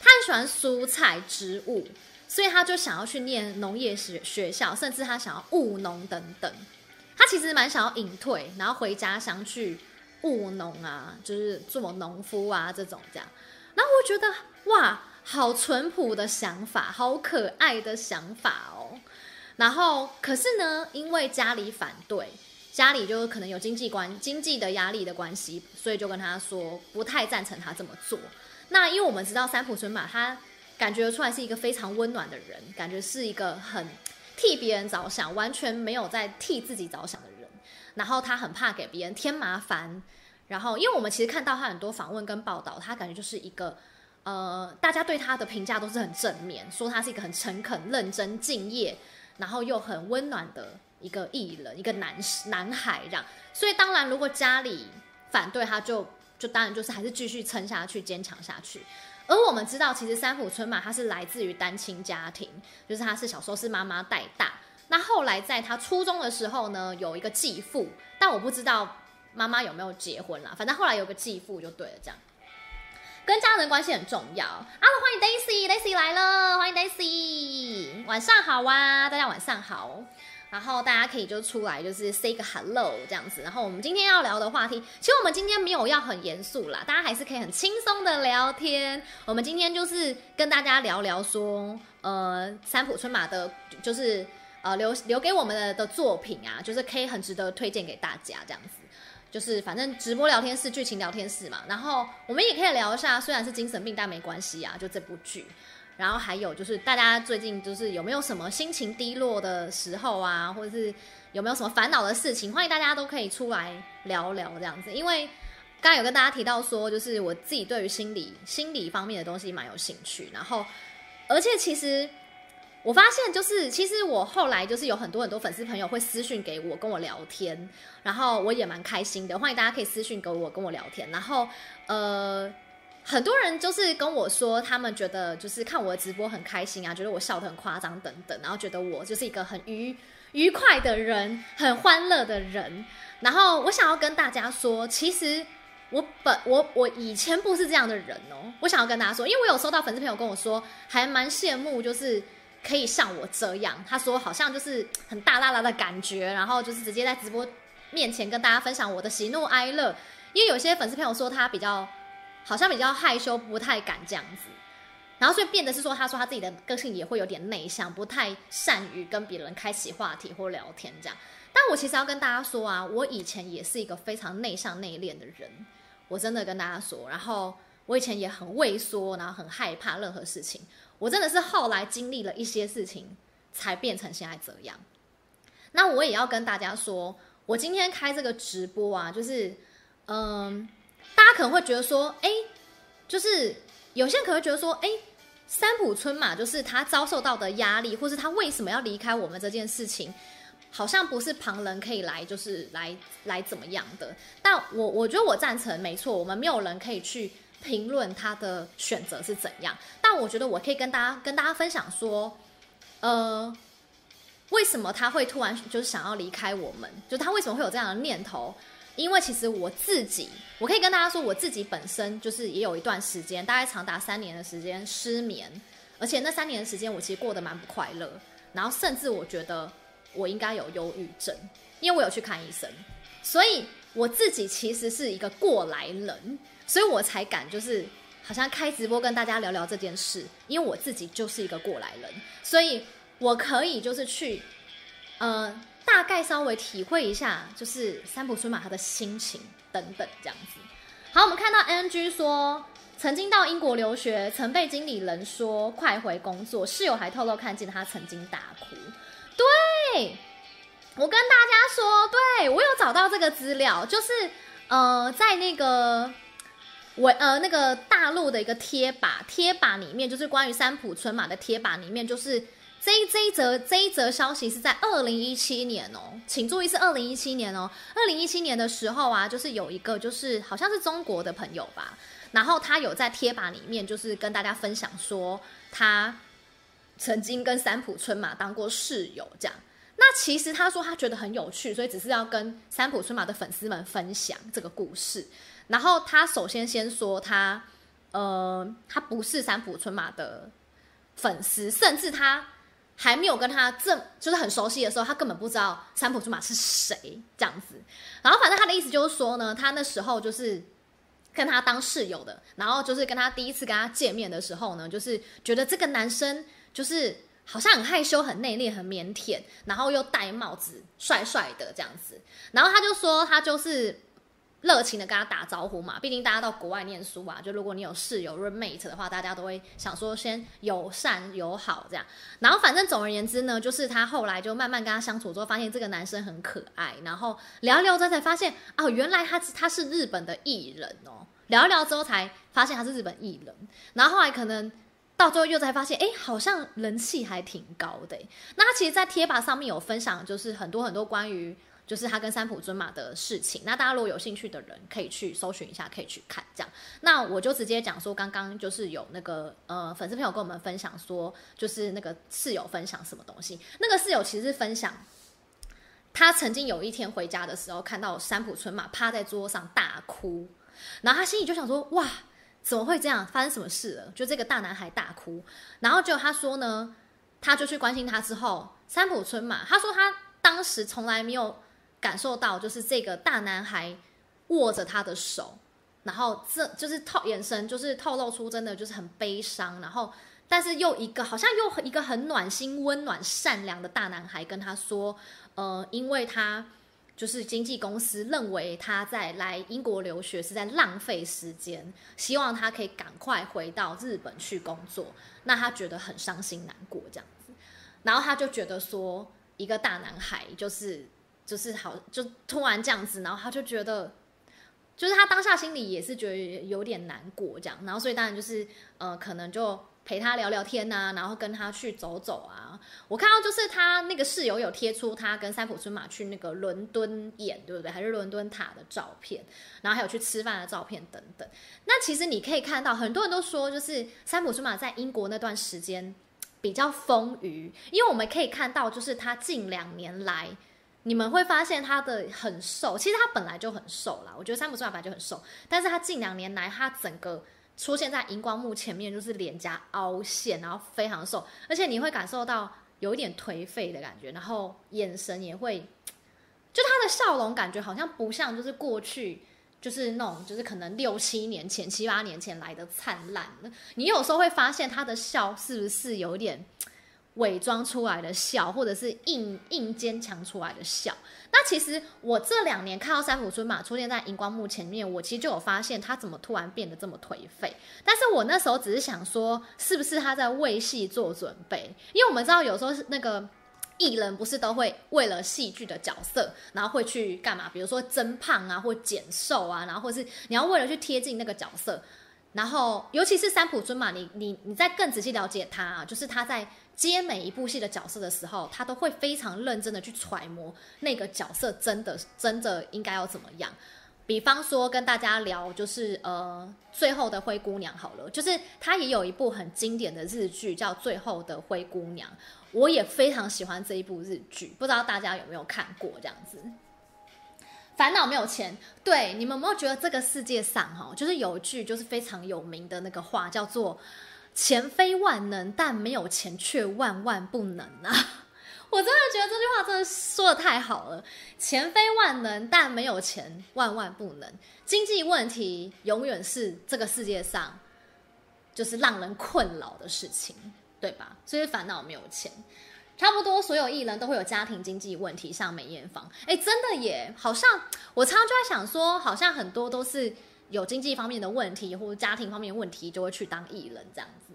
他很喜欢蔬菜植物，所以他就想要去念农业学学校，甚至他想要务农等等。他其实蛮想要隐退，然后回家乡去务农啊，就是做农夫啊这种这样。然后我觉得哇。”好淳朴的想法，好可爱的想法哦。然后，可是呢，因为家里反对，家里就可能有经济关经济的压力的关系，所以就跟他说不太赞成他这么做。那因为我们知道三浦春马，他感觉出来是一个非常温暖的人，感觉是一个很替别人着想，完全没有在替自己着想的人。然后他很怕给别人添麻烦。然后，因为我们其实看到他很多访问跟报道，他感觉就是一个。呃，大家对他的评价都是很正面，说他是一个很诚恳、认真、敬业，然后又很温暖的一个艺人，一个男男孩这样。所以当然，如果家里反对，他就就当然就是还是继续撑下去、坚强下去。而我们知道，其实三浦春马他是来自于单亲家庭，就是他是小时候是妈妈带大，那后来在他初中的时候呢，有一个继父，但我不知道妈妈有没有结婚啦，反正后来有个继父就对了，这样。跟家人关系很重要。Hello，欢迎 Daisy，Daisy 来了，欢迎 Daisy，晚上好啊，大家晚上好。然后大家可以就出来，就是 say 个 hello 这样子。然后我们今天要聊的话题，其实我们今天没有要很严肃啦，大家还是可以很轻松的聊天。我们今天就是跟大家聊聊说，呃，三浦春马的，就是呃留留给我们的的作品啊，就是可以很值得推荐给大家这样子。就是反正直播聊天室、剧情聊天室嘛。然后我们也可以聊一下，虽然是精神病，但没关系啊，就这部剧。然后还有就是，大家最近就是有没有什么心情低落的时候啊，或者是有没有什么烦恼的事情？欢迎大家都可以出来聊聊这样子。因为刚刚有跟大家提到说，就是我自己对于心理心理方面的东西蛮有兴趣。然后，而且其实我发现，就是其实我后来就是有很多很多粉丝朋友会私讯给我跟我聊天，然后我也蛮开心的。欢迎大家可以私讯给我跟我聊天。然后，呃。很多人就是跟我说，他们觉得就是看我的直播很开心啊，觉得我笑得很夸张等等，然后觉得我就是一个很愉愉快的人，很欢乐的人。然后我想要跟大家说，其实我本我我以前不是这样的人哦。我想要跟大家说，因为我有收到粉丝朋友跟我说，还蛮羡慕，就是可以像我这样。他说好像就是很大剌剌的感觉，然后就是直接在直播面前跟大家分享我的喜怒哀乐。因为有些粉丝朋友说他比较。好像比较害羞，不太敢这样子，然后所以变得是说，他说他自己的个性也会有点内向，不太善于跟别人开启话题或聊天这样。但我其实要跟大家说啊，我以前也是一个非常内向内敛的人，我真的跟大家说。然后我以前也很畏缩，然后很害怕任何事情。我真的是后来经历了一些事情，才变成现在这样。那我也要跟大家说，我今天开这个直播啊，就是嗯。大家可能会觉得说，哎，就是有些人可能会觉得说，哎，三浦春马就是他遭受到的压力，或是他为什么要离开我们这件事情，好像不是旁人可以来，就是来来怎么样的。但我我觉得我赞成，没错，我们没有人可以去评论他的选择是怎样。但我觉得我可以跟大家跟大家分享说，呃，为什么他会突然就是想要离开我们？就他为什么会有这样的念头？因为其实我自己，我可以跟大家说，我自己本身就是也有一段时间，大概长达三年的时间失眠，而且那三年的时间我其实过得蛮不快乐，然后甚至我觉得我应该有忧郁症，因为我有去看医生，所以我自己其实是一个过来人，所以我才敢就是好像开直播跟大家聊聊这件事，因为我自己就是一个过来人，所以我可以就是去，呃。大概稍微体会一下，就是三浦春马他的心情等等这样子。好，我们看到 NG 说，曾经到英国留学，曾被经理人说快回工作，室友还透露看见他曾经大哭。对，我跟大家说，对，我有找到这个资料，就是呃，在那个我呃那个大陆的一个贴吧，贴吧里面就是关于三浦春马的贴吧里面就是。这一这一则这一则消息是在二零一七年哦，请注意是二零一七年哦。二零一七年的时候啊，就是有一个就是好像是中国的朋友吧，然后他有在贴吧里面就是跟大家分享说，他曾经跟三浦春马当过室友这样。那其实他说他觉得很有趣，所以只是要跟三浦春马的粉丝们分享这个故事。然后他首先先说他呃，他不是三浦春马的粉丝，甚至他。还没有跟他正就是很熟悉的时候，他根本不知道三浦春马是谁这样子。然后反正他的意思就是说呢，他那时候就是跟他当室友的，然后就是跟他第一次跟他见面的时候呢，就是觉得这个男生就是好像很害羞、很内敛、很腼腆，然后又戴帽子，帅帅的这样子。然后他就说他就是。热情的跟他打招呼嘛，毕竟大家到国外念书啊，就如果你有室友 roommate 的话，大家都会想说先友善友好这样。然后反正总而言之呢，就是他后来就慢慢跟他相处之后，发现这个男生很可爱，然后聊一聊之后才发现哦，原来他他是日本的艺人哦。聊一聊之后才发现他是日本艺人，然后后来可能到最后又才发现，哎，好像人气还挺高的。那他其实，在贴吧上面有分享，就是很多很多关于。就是他跟三浦春马的事情，那大家如果有兴趣的人可以去搜寻一下，可以去看这样。那我就直接讲说，刚刚就是有那个呃粉丝朋友跟我们分享说，就是那个室友分享什么东西。那个室友其实是分享，他曾经有一天回家的时候，看到三浦春马趴在桌上大哭，然后他心里就想说，哇，怎么会这样？发生什么事了？就这个大男孩大哭，然后就他说呢，他就去关心他之后，三浦春马他说他。当时从来没有感受到，就是这个大男孩握着他的手，然后这就是透眼神，就是透露出真的就是很悲伤，然后但是又一个好像又一个很暖心、温暖、善良的大男孩跟他说，呃，因为他。就是经纪公司认为他在来英国留学是在浪费时间，希望他可以赶快回到日本去工作。那他觉得很伤心难过这样子，然后他就觉得说，一个大男孩就是就是好，就突然这样子，然后他就觉得，就是他当下心里也是觉得有点难过这样，然后所以当然就是呃，可能就。陪他聊聊天呐、然后跟他去走走啊。我看到就是他那个室友有贴出他跟三浦春马去那个伦敦眼，对不对？还是伦敦塔的照片，然后还有去吃饭的照片等等。那其实你可以看到，很多人都说，就是三浦春马在英国那段时间比较丰腴，因为我们可以看到，就是他近两年来，你们会发现他的很瘦。其实他本来就很瘦啦，我觉得三浦春马本来就很瘦，但是他近两年来，他整个。出现在荧光幕前面，就是脸颊凹陷，然后非常瘦，而且你会感受到有一点颓废的感觉，然后眼神也会，就他的笑容感觉好像不像就是过去就是那种就是可能六七年前、七八年前来的灿烂。你有时候会发现他的笑是不是有点伪装出来的笑，或者是硬硬坚强出来的笑？那其实我这两年看到三浦春马出现在荧光幕前面，我其实就有发现他怎么突然变得这么颓废。但是我那时候只是想说，是不是他在为戏做准备？因为我们知道有时候是那个艺人不是都会为了戏剧的角色，然后会去干嘛？比如说增胖啊，或减瘦啊，然后或是你要为了去贴近那个角色。然后尤其是三浦春马，你你你再更仔细了解他啊，就是他在。接每一部戏的角色的时候，他都会非常认真的去揣摩那个角色真的真的应该要怎么样。比方说跟大家聊，就是呃最后的灰姑娘好了，就是他也有一部很经典的日剧叫《最后的灰姑娘》，我也非常喜欢这一部日剧，不知道大家有没有看过这样子。烦恼没有钱，对，你们有没有觉得这个世界上哈，就是有一句就是非常有名的那个话叫做。钱非万能，但没有钱却万万不能啊！我真的觉得这句话真的说得太好了。钱非万能，但没有钱万万不能。经济问题永远是这个世界上就是让人困扰的事情，对吧？所以烦恼没有钱，差不多所有艺人都会有家庭经济问题，像梅艳芳。哎，真的耶，好像我常常就在想说，好像很多都是。有经济方面的问题或者家庭方面的问题，就会去当艺人这样子。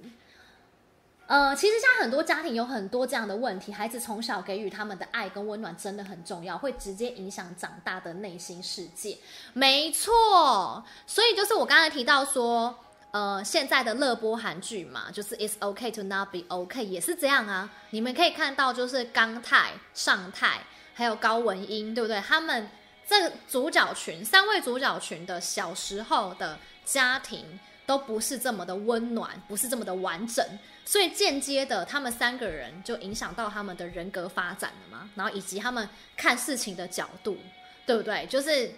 呃，其实像很多家庭有很多这样的问题，孩子从小给予他们的爱跟温暖真的很重要，会直接影响长大的内心世界。没错，所以就是我刚才提到说，呃，现在的热播韩剧嘛，就是 It's OK to not be OK 也是这样啊。你们可以看到，就是刚泰、尚泰还有高文英，对不对？他们。这主角群，三位主角群的小时候的家庭都不是这么的温暖，不是这么的完整，所以间接的，他们三个人就影响到他们的人格发展了嘛，然后以及他们看事情的角度，对不对？就是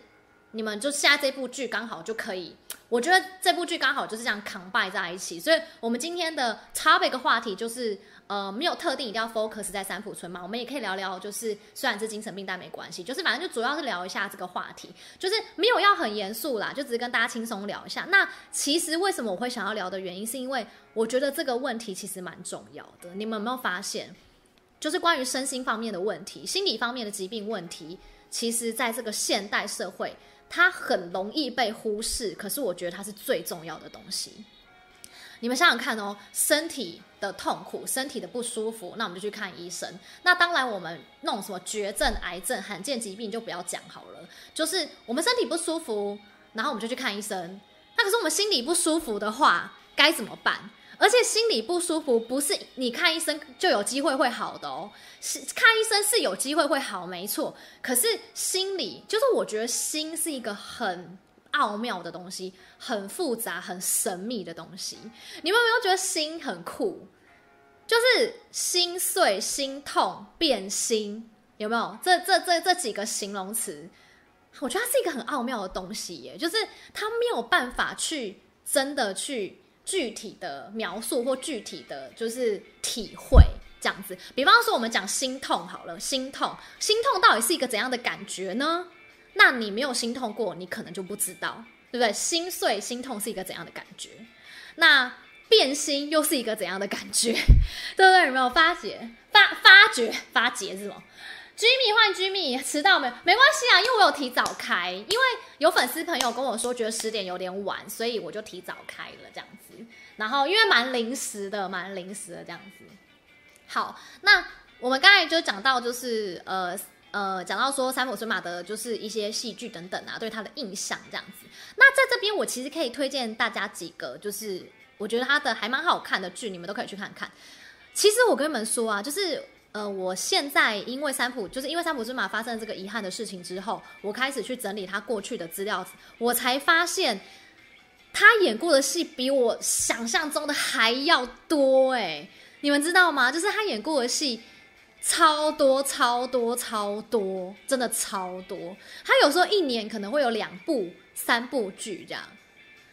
你们就现在这部剧刚好就可以，我觉得这部剧刚好就是这样扛败在一起，所以我们今天的 topic 话题就是。呃，没有特定一定要 focus 在三浦村嘛，我们也可以聊聊，就是虽然是精神病，但没关系，就是反正就主要是聊一下这个话题，就是没有要很严肃啦，就只是跟大家轻松聊一下。那其实为什么我会想要聊的原因，是因为我觉得这个问题其实蛮重要的。你们有没有发现，就是关于身心方面的问题、心理方面的疾病问题，其实在这个现代社会，它很容易被忽视，可是我觉得它是最重要的东西。你们想想看哦，身体的痛苦，身体的不舒服，那我们就去看医生。那当然，我们那种什么绝症、癌症、罕见疾病就不要讲好了。就是我们身体不舒服，然后我们就去看医生。那可是我们心里不舒服的话，该怎么办？而且心里不舒服不是你看医生就有机会会好的哦，是看医生是有机会会好，没错。可是心里，就是我觉得心是一个很。奥妙的东西，很复杂、很神秘的东西。你们有没有觉得心很酷？就是心碎、心痛、变心，有没有？这、这、这这几个形容词，我觉得它是一个很奥妙的东西耶。就是它没有办法去真的去具体的描述或具体的就是体会这样子。比方说，我们讲心痛好了，心痛，心痛到底是一个怎样的感觉呢？那你没有心痛过，你可能就不知道，对不对？心碎、心痛是一个怎样的感觉？那变心又是一个怎样的感觉？对不对？有没有发觉？发发觉？发觉是什么？居米换居米，迟到没有？没关系啊，因为我有提早开，因为有粉丝朋友跟我说觉得十点有点晚，所以我就提早开了这样子。然后因为蛮临时的，蛮临时的这样子。好，那我们刚才就讲到，就是呃呃，讲到说三浦春马的，就是一些戏剧等等啊，对他的印象这样子。那在这边，我其实可以推荐大家几个，就是我觉得他的还蛮好看的剧，你们都可以去看看。其实我跟你们说啊，就是。呃，我现在因为三浦，就是因为三浦春马发生这个遗憾的事情之后，我开始去整理他过去的资料，我才发现他演过的戏比我想象中的还要多哎！你们知道吗？就是他演过的戏超多、超多、超多，真的超多。他有时候一年可能会有两部、三部剧这样。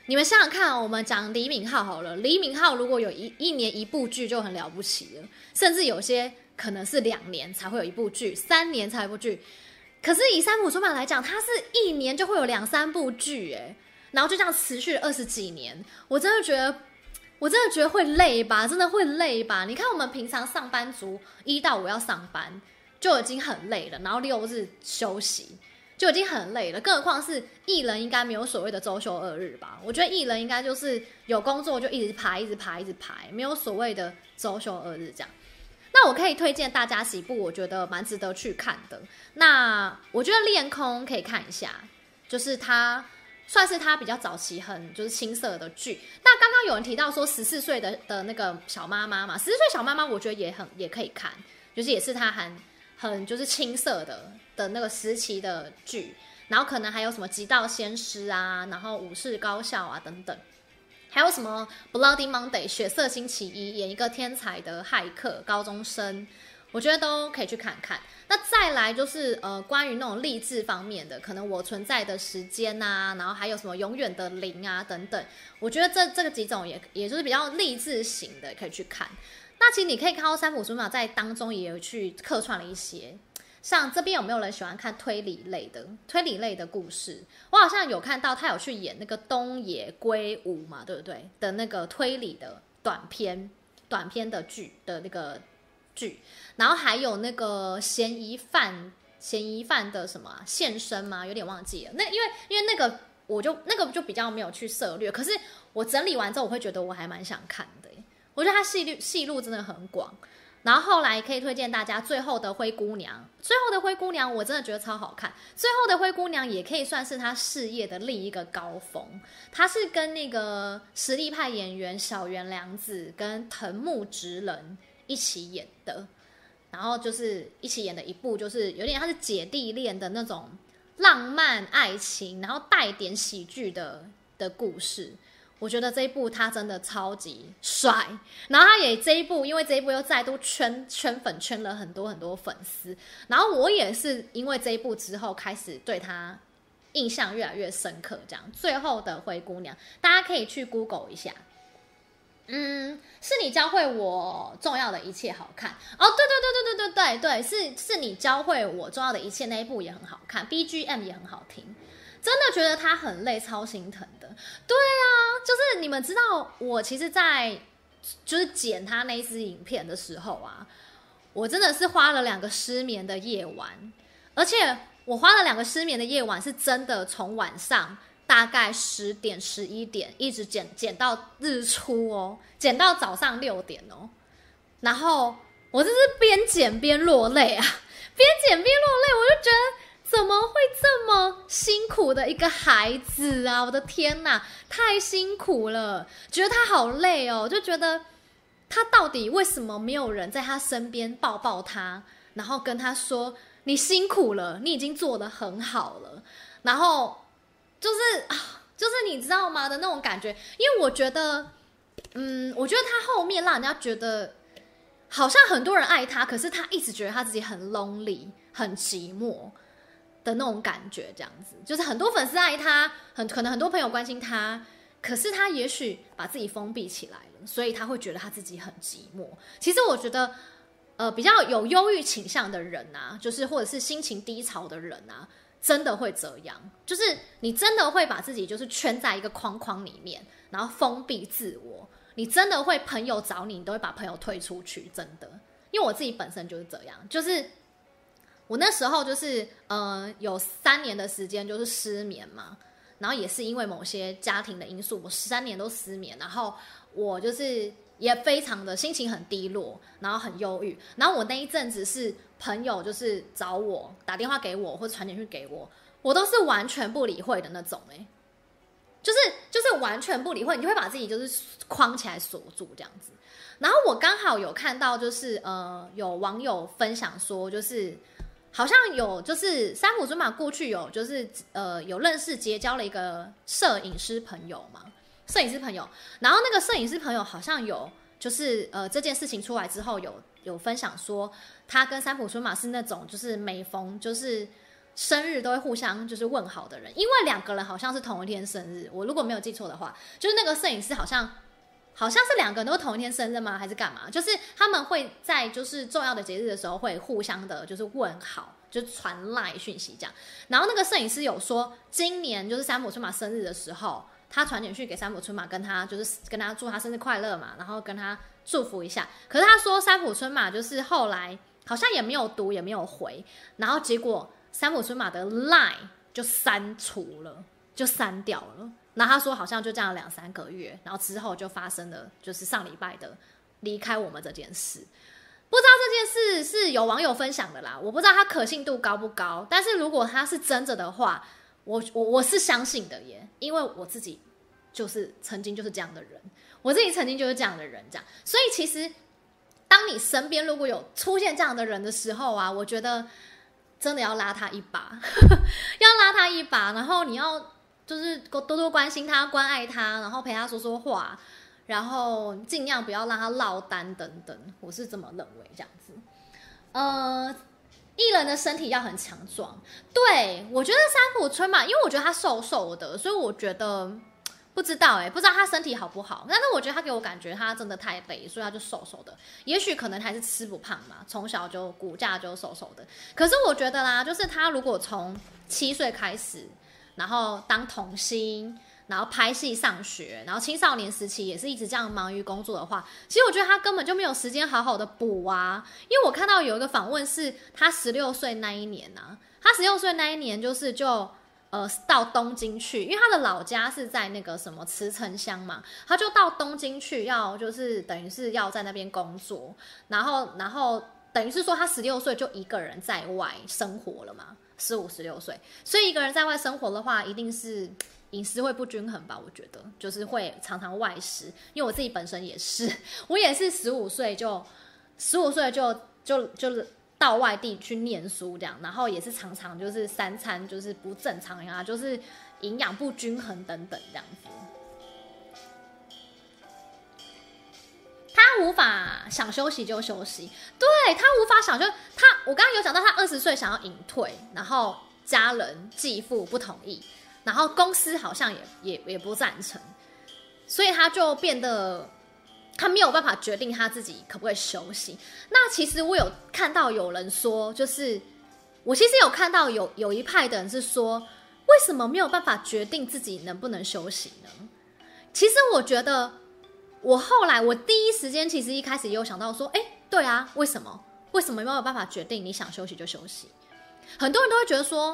你们想想看，我们讲李敏镐好了，李敏镐如果有一一年一部剧就很了不起了，甚至有些。可能是两年才会有一部剧，三年才一部剧。可是以三浦春马来讲，他是一年就会有两三部剧，哎，然后就这样持续了二十几年。我真的觉得，我真的觉得会累吧，真的会累吧。你看我们平常上班族一到五要上班就已经很累了，然后六日休息就已经很累了，更何况是艺人，应该没有所谓的周休二日吧？我觉得艺人应该就是有工作就一直排，一直排，一直排，没有所谓的周休二日这样。那我可以推荐大家几部，我觉得蛮值得去看的。那我觉得《恋空》可以看一下，就是它算是他比较早期很就是青涩的剧。那刚刚有人提到说十四岁的的那个小妈妈嘛，十四岁小妈妈我觉得也很也可以看，就是也是他很很就是青涩的的那个时期的剧。然后可能还有什么《极道鲜师》啊，然后《武士高校》啊等等。还有什么《Bloody Monday》血色星期一，演一个天才的骇客高中生，我觉得都可以去看看。那再来就是呃，关于那种励志方面的，可能我存在的时间、啊，然后还有什么永远的零啊等等，我觉得这这个几种也也就是比较励志型的，可以去看。那其实你可以看到三浦春马在当中也有去客串了一些。像这边有没有人喜欢看推理类的推理类的故事？我好像有看到他有去演那个东野圭吾嘛，对不对？的那个推理的短片短片的剧的那个剧，然后还有那个嫌疑犯嫌疑犯的什么、现身吗？有点忘记了。那因为因为那个我就那个就比较没有去涉略，可是我整理完之后，我会觉得我还蛮想看的。我觉得他戏路戏路真的很广。然后后来可以推荐大家《最后的灰姑娘》，《最后的灰姑娘》我真的觉得超好看，《最后的灰姑娘》也可以算是她事业的另一个高峰。她是跟那个实力派演员小原良子跟藤木直人一起演的，然后就是一起演的一部，就是有点像是姐弟恋的那种浪漫爱情，然后带点喜剧的的故事。我觉得这一部他真的超级帅，然后他也这一部，因为这一部又再度圈圈粉圈了很多很多粉丝，然后我也是因为这一部之后开始对他印象越来越深刻。这样，最后的灰姑娘，大家可以去 Google 一下。嗯，是你教会我重要的一切好看哦，对对对对对对对对，是是你教会我重要的一切那一部也很好看，BGM 也很好听。真的觉得他很累，超心疼的。对啊，就是你们知道，我其实，在就是剪他那一支影片的时候啊，我真的是花了两个失眠的夜晚，而且我花了两个失眠的夜晚，是真的从晚上大概十点、十一点一直剪剪到日出哦，剪到早上六点哦，然后我就是边剪边落泪啊，边 剪边落泪，我就觉得。怎么会这么辛苦的一个孩子啊！我的天哪，太辛苦了，觉得他好累哦，就觉得他到底为什么没有人在他身边抱抱他，然后跟他说：“你辛苦了，你已经做得很好了。”然后就是啊，就是你知道吗的那种感觉，因为我觉得，嗯，我觉得他后面让人家觉得好像很多人爱他，可是他一直觉得他自己很 lonely，很寂寞。的那种感觉，这样子就是很多粉丝爱他，很可能很多朋友关心他，可是他也许把自己封闭起来了，所以他会觉得他自己很寂寞。其实我觉得呃比较有忧郁倾向的人啊，就是或者是心情低潮的人啊，真的会这样，就是你真的会把自己就是圈在一个框框里面，然后封闭自我。你真的会朋友找你，你都会把朋友推出去，真的。因为我自己本身就是这样，就是我那时候就是呃有三年的时间就是失眠嘛，然后也是因为某些家庭的因素，我三年都失眠，然后我就是也非常的心情很低落，然后很忧郁，然后我那一阵子是朋友就是找我打电话给我或传简讯给我，我都是完全不理会的那种，欸，就是就是完全不理会，你就会把自己就是框起来锁住这样子。然后我刚好有看到，就是呃有网友分享说，就是好像有就是三浦春马过去有就是呃有认识结交了一个摄影师朋友嘛，摄影师朋友。然后那个摄影师朋友好像有就是呃这件事情出来之后有有分享说，他跟三浦春马是那种就是每逢就是。生日都会互相就是问好的人，因为两个人好像是同一天生日，我如果没有记错的话，就是那个摄影师好像好像是两个人都同一天生日吗？还是干嘛？就是他们会在就是重要的节日的时候会互相的就是问好，就传赖讯息这样。然后那个摄影师有说，今年就是三浦春马生日的时候，他传简讯给三浦春马，跟他就是跟他祝他生日快乐嘛，然后跟他祝福一下。可是他说三浦春马就是后来好像也没有读也没有回，然后结果。三浦春马的 line 就删除了，就删掉了。然后他说，好像就这样两三个月，然后之后就发生了，就是上礼拜的离开我们这件事。不知道这件事是有网友分享的啦，我不知道他可信度高不高。但是如果他是真的的话，我我我是相信的耶，因为我自己就是曾经就是这样的人，我自己曾经就是这样的人，这样。所以其实，当你身边如果有出现这样的人的时候啊，我觉得。真的要拉他一把，要拉他一把，然后你要就是多多关心他、关爱他，然后陪他说说话，然后尽量不要让他落单等等。我是这么认为，这样子。呃，艺人的身体要很强壮。对，我觉得三浦春马，因为我觉得他瘦瘦的，所以我觉得。不知道哎、不知道他身体好不好，但是我觉得他给我感觉他真的太肥，所以他就瘦瘦的。也许可能还是吃不胖嘛，从小就骨架就瘦瘦的。可是我觉得啦，就是他如果从七岁开始，然后当童星，然后拍戏、上学，然后青少年时期也是一直这样忙于工作的话，其实我觉得他根本就没有时间好好的补啊。因为我看到有一个访问是他十六岁那一年啊，他十六岁那一年就是就。呃，到东京去，因为他的老家是在那个什么茨城乡嘛，他就到东京去，要就是等于是要在那边工作，然后然后等于是说他十六岁就一个人在外生活了嘛，十五十六岁，所以一个人在外生活的话，一定是饮食会不均衡吧？我觉得就是会常常外食，因为我自己本身也是，我也是十五岁就十五岁就就就是。到外地去念书这样，然后也是常常就是三餐就是不正常呀，就是营养不均衡等等这样子。他无法想休息就休息，对，他无法想就他，我刚刚有讲到他二十岁想要隐退，然后家人继父不同意，然后公司好像也也也不赞成，所以他就变得。他没有办法决定他自己可不可以休息。那其实我有看到有人说，就是我其实有看到有有一派的人是说，为什么没有办法决定自己能不能休息呢？其实我觉得，我后来我第一时间其实一开始也有想到说，哎，对啊，为什么？为什么没有办法决定你想休息就休息？很多人都会觉得说，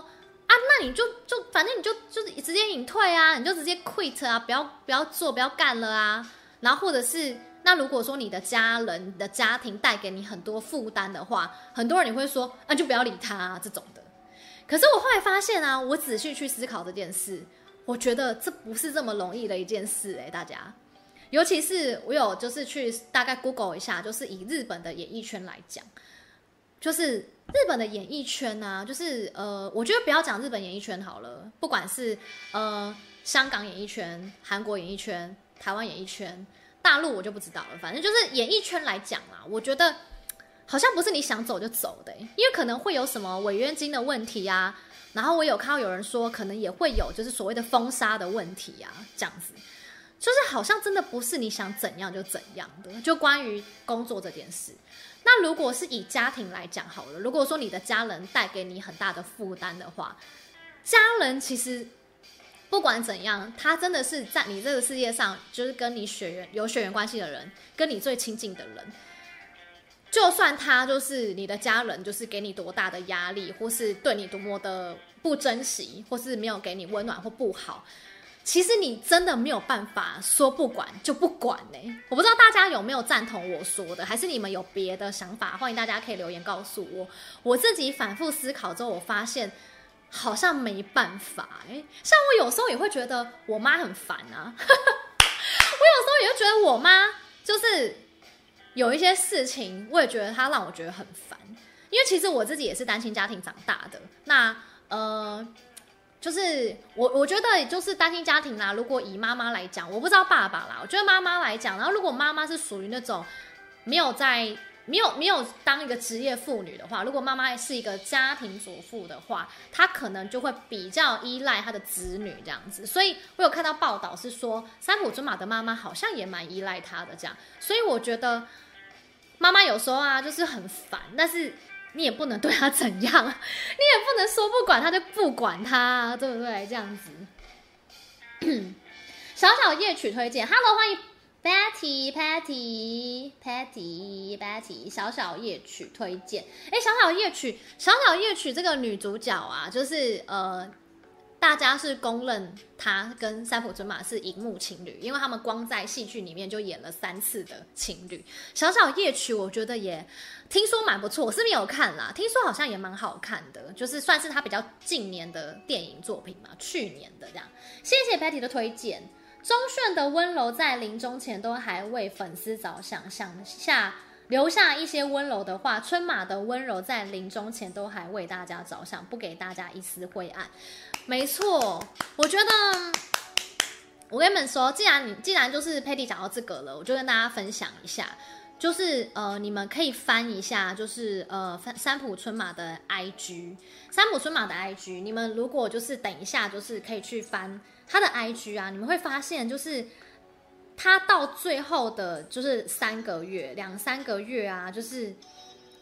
啊，那你就就反正你就就是直接隐退啊，你就直接 quit 啊，不要不要做，不要干了啊，然后或者是。那如果说你的家人、你的家庭带给你很多负担的话，很多人你会说，那、啊、就不要理他啊，这种的。可是我后来发现啊，我仔细去思考这件事，我觉得这不是这么容易的一件事哎、欸，大家。尤其是我有就是去大概 Google 一下，就是以日本的演艺圈来讲，就是日本的演艺圈啊，就是呃，我觉得不要讲日本演艺圈好了，不管是呃香港演艺圈、韩国演艺圈、台湾演艺圈。大陆我就不知道了，反正就是演艺圈来讲啦，我觉得好像不是你想走就走的，因为可能会有什么违约金的问题啊，然后我有看到有人说，可能也会有就是所谓的封杀的问题啊，这样子，就是好像真的不是你想怎样就怎样的，就关于工作这件事。那如果是以家庭来讲好了，如果说你的家人带给你很大的负担的话，家人其实不管怎样，他真的是在你这个世界上，就是跟你血缘有血缘关系的人，跟你最亲近的人。就算他就是你的家人，就是给你多大的压力，或是对你多么的不珍惜，或是没有给你温暖或不好。其实你真的没有办法说不管就不管呢、我不知道大家有没有赞同我说的，还是你们有别的想法？欢迎大家可以留言告诉我。我自己反复思考之后，我发现好像没办法哎、像我有时候也会觉得我妈很烦啊，我有时候也会觉得我妈就是有一些事情，我也觉得她让我觉得很烦。因为其实我自己也是单亲家庭长大的，那呃。就是我，我觉得就是单亲家庭啦。如果以妈妈来讲，我不知道爸爸啦。我觉得妈妈来讲，然后如果妈妈是属于那种没有在没有没有当一个职业妇女的话，如果妈妈是一个家庭主妇的话，她可能就会比较依赖她的子女这样子。所以我有看到报道是说，三浦春马的妈妈好像也蛮依赖她的这样。所以我觉得妈妈有时候啊，就是很烦，但是。你也不能对她怎样，你也不能说不管他就不管他，对不对？这样子。小小夜曲推荐，Hello，欢迎 Betty，Patty，Patty，Betty，小小夜曲推荐。哎，小小夜曲，小小夜曲这个女主角啊，就是呃。大家是公认她跟三浦春马是荧幕情侣，因为他们光在戏剧里面就演了三次的情侣。小小夜曲我觉得也听说蛮不错，我是没有看啦，听说好像也蛮好看的，就是算是他比较近年的电影作品嘛，去年的这样。谢谢 Patty 的推荐，钟铉的温柔在临终前都还为粉丝着想，想下。留下一些温柔的话，春马的温柔在临终前都还为大家着想，不给大家一丝灰暗。没错，我觉得，我跟你们说，既然你既然就是佩蒂讲到这个了，我就跟大家分享一下，就是呃，你们可以翻一下，就是呃，三浦春马的 IG，三浦春马的 IG，你们如果就是等一下，就是可以去翻他的 IG 啊，你们会发现就是。他到最后的，就是三个月、两三个月啊，就是，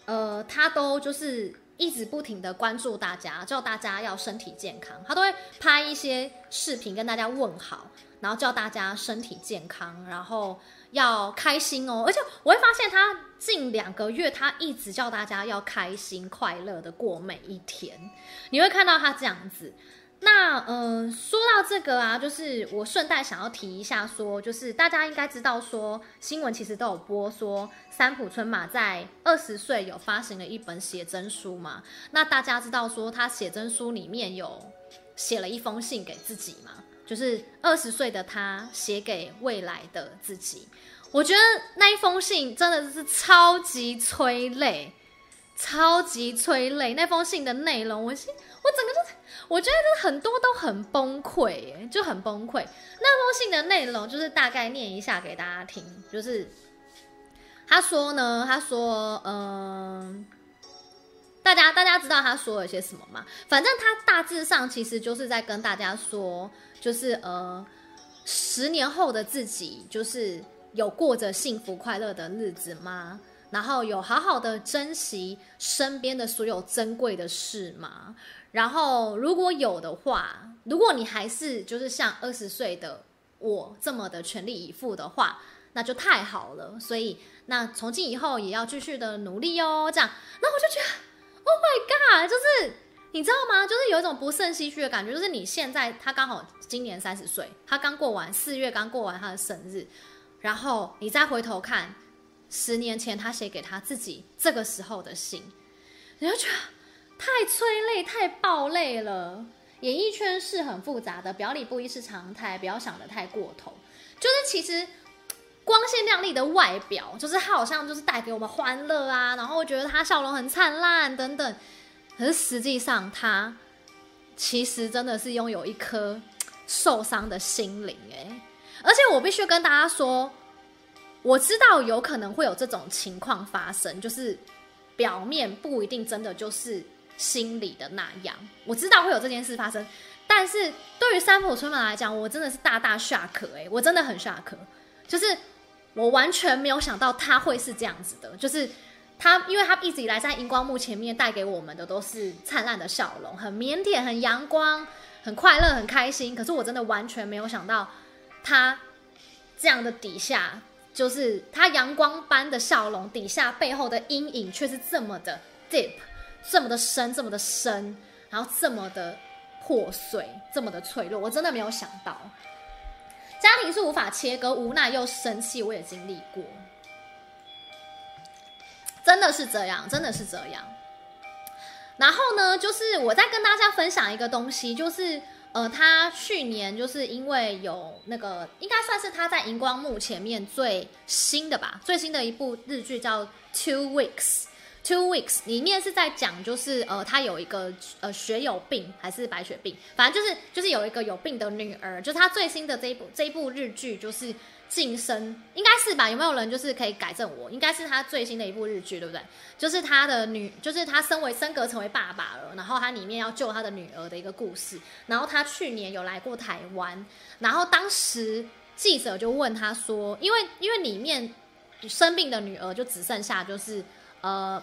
呃，他都就是一直不停的关注大家，叫大家要身体健康，他都会拍一些视频跟大家问好，然后叫大家身体健康，然后要开心哦。而且我会发现他近两个月，他一直叫大家要开心、快乐的过每一天，你会看到他这样子。那嗯、说到这个啊，就是我顺带想要提一下说，说就是大家应该知道说，新闻其实都有播说，三浦春马在二十岁有发行了一本写真书嘛。那大家知道说，他写真书里面有写了一封信给自己嘛，就是二十岁的他写给未来的自己。我觉得那一封信真的是超级催泪，超级催泪。那封信的内容，我心我整个就。我觉得很多都很崩溃，就很崩溃。那封信的内容就是大概念一下给大家听，就是他说呢，他说，嗯、大家大家知道他说了些什么吗？反正他大致上其实就是在跟大家说，就是呃，十年后的自己，就是有过着幸福快乐的日子吗？然后有好好的珍惜身边的所有珍贵的事吗？然后，如果有的话，如果你还是就是像二十岁的我这么的全力以赴的话，那就太好了。所以，那从今以后也要继续的努力哦。这样，那我就觉得，Oh my God，就是你知道吗？就是有一种不胜唏嘘的感觉。就是你现在他刚好今年三十岁，他刚过完四月刚过完他的生日，然后你再回头看十年前他写给他自己这个时候的信，你就觉得。太催泪，太爆泪了。演艺圈是很复杂的，表里不一是常态，不要想得太过头。就是其实光鲜亮丽的外表，就是他好像就是带给我们欢乐啊，然后觉得他笑容很灿烂等等。可是实际上，他其实真的是拥有一颗受伤的心灵哎。而且我必须跟大家说，我知道有可能会有这种情况发生，就是表面不一定真的就是。心里的那样，我知道会有这件事发生，但是对于三浦春马来讲，我真的是大大下课诶、我真的很下课就是我完全没有想到他会是这样子的，就是他，因为他一直以来在荧光幕前面带给我们的都是灿烂的笑容，很腼腆，很阳光，很快乐，很开心。可是我真的完全没有想到，他这样的底下，就是他阳光般的笑容底下背后的阴影却是这么的 deep，这么的深，这么的深，然后这么的破碎，这么的脆弱。我真的没有想到，家庭是无法切割，无奈又生气，我也经历过。真的是这样，真的是这样。然后呢，就是我再跟大家分享一个东西，就是呃，他去年就是因为有那个，应该算是他在荧光幕前面最新的吧，最新的一部日剧叫《Two Weeks》。Two Weeks 里面是在讲，就是呃，他有一个呃血友病还是白血病，反正就是就是有一个有病的女儿，就是他最新的这一部这一部日剧就是。晋升应该是吧？有没有人就是可以改正我？应该是他最新的一部日剧，对不对？就是他的女，就是他身为升格成为爸爸了，然后他里面要救他的女儿的一个故事。然后他去年有来过台湾，然后当时记者就问他说，因为因为里面生病的女儿就只剩下就是呃，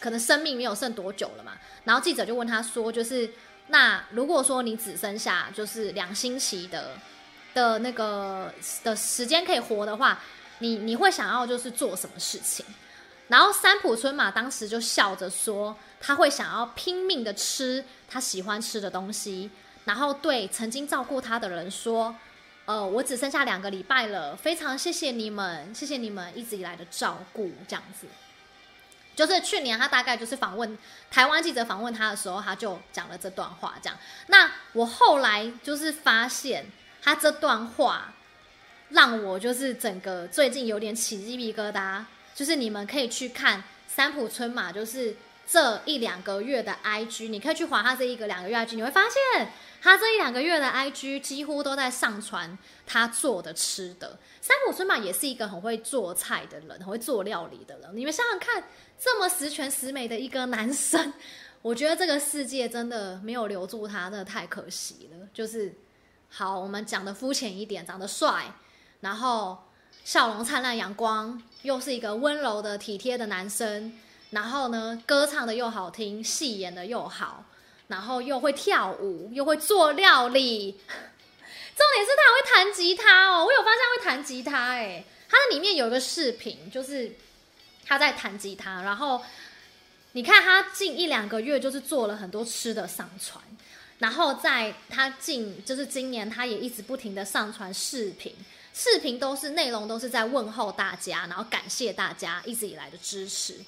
可能生命没有剩多久了嘛。然后记者就问他说，就是那如果说你只剩下就是两星期的。的那个的时间可以活的话，你你会想要就是做什么事情？然后三浦春马当时就笑着说，他会想要拼命的吃他喜欢吃的东西，然后对曾经照顾他的人说：“呃，我只剩下两个礼拜了，非常谢谢你们，谢谢你们一直以来的照顾。”这样子，就是去年他大概就是访问台湾记者访问他的时候，他就讲了这段话。这样，那我后来就是发现。他这段话让我就是整个最近有点起鸡皮疙瘩，就是你们可以去看三浦春马，就是这一两个月的 IG，你可以去划他这一个两个月 IG，你会发现他这一两个月的 IG 几乎都在上传他做的吃的。三浦春马也是一个很会做菜的人，很会做料理的人。你们想想看，这么十全十美的一个男生，我觉得这个世界真的没有留住他，真的太可惜了。就是。好，我们讲的肤浅一点，长得帅，然后笑容灿烂、阳光，又是一个温柔的、体贴的男生。然后呢，歌唱的又好听，戏演的又好，然后又会跳舞，又会做料理。重点是他会弹吉他哦，我有发现他会弹吉他哎。他的里面有一个视频，就是他在弹吉他，然后你看他近一两个月就是做了很多吃的上传。然后在他近就是今年，他也一直不停的上传视频，视频都是内容都是在问候大家，然后感谢大家一直以来的支持。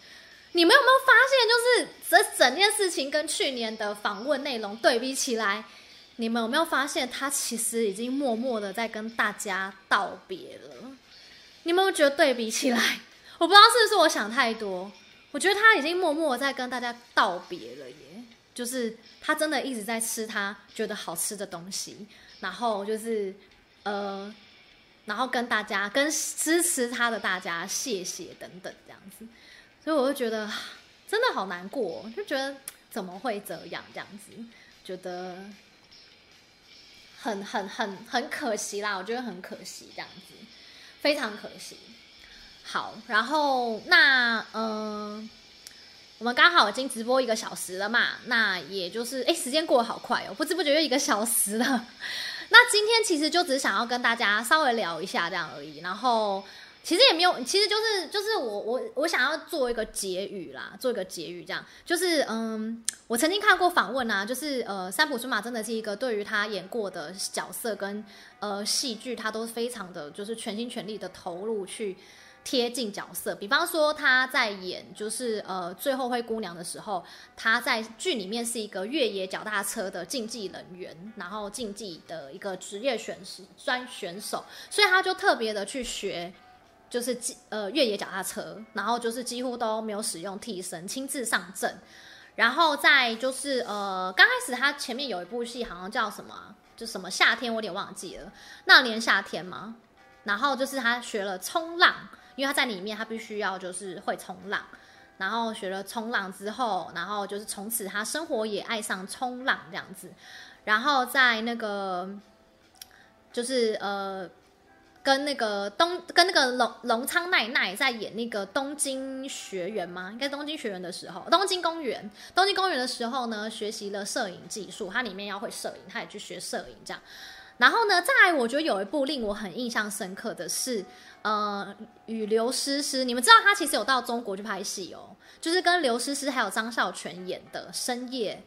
你们有没有发现，就是这整件事情跟去年的访问内容对比起来，你们有没有发现他其实已经默默的在跟大家道别了？你有没有觉得对比起来，我不知道是不是我想太多，我觉得他已经默默的在跟大家道别了耶。就是他真的一直在吃他觉得好吃的东西，然后就是呃，然后跟大家跟支持他的大家谢谢等等这样子，所以我就觉得真的好难过，就觉得怎么会这样这样子，觉得很很很很可惜啦，我觉得很可惜这样子，非常可惜。好，然后那嗯。我们刚好已经直播一个小时了嘛，那也就是哎，时间过得好快哦，不知不觉就一个小时了。那今天其实就只想要跟大家稍微聊一下这样而已，然后其实也没有，其实就是就是我我我想要做一个结语啦，做一个结语这样，就是嗯，我曾经看过访问啊，就是呃，三浦春马真的是一个对于他演过的角色跟呃戏剧，他都非常的就是全心全力的投入去。贴近角色，比方说他在演就是呃最后灰姑娘的时候，他在剧里面是一个越野脚踏车的竞技人员，然后竞技的一个职业选手专选手，所以他就特别的去学，就是呃越野脚踏车，然后就是几乎都没有使用替身，亲自上阵，然后在就是呃刚开始他前面有一部戏好像叫什么，就什么夏天，我有点忘记了，那年夏天吗？然后就是他学了冲浪。因为他在里面，他必须要就是会冲浪，然后学了冲浪之后，然后就是从此他生活也爱上冲浪这样子，然后在那个就是呃跟那个东跟那个龙龙仓奈奈在演那个东京学园吗？应该东京学园的时候，东京公园，东京公园的时候呢，学习了摄影技术，它里面要会摄影，他也去学摄影这样。然后呢，再来，我觉得有一部令我很印象深刻的是，呃，与刘诗诗，你们知道他其实有到中国去拍戏哦，就是跟刘诗诗还有张孝全演的《深夜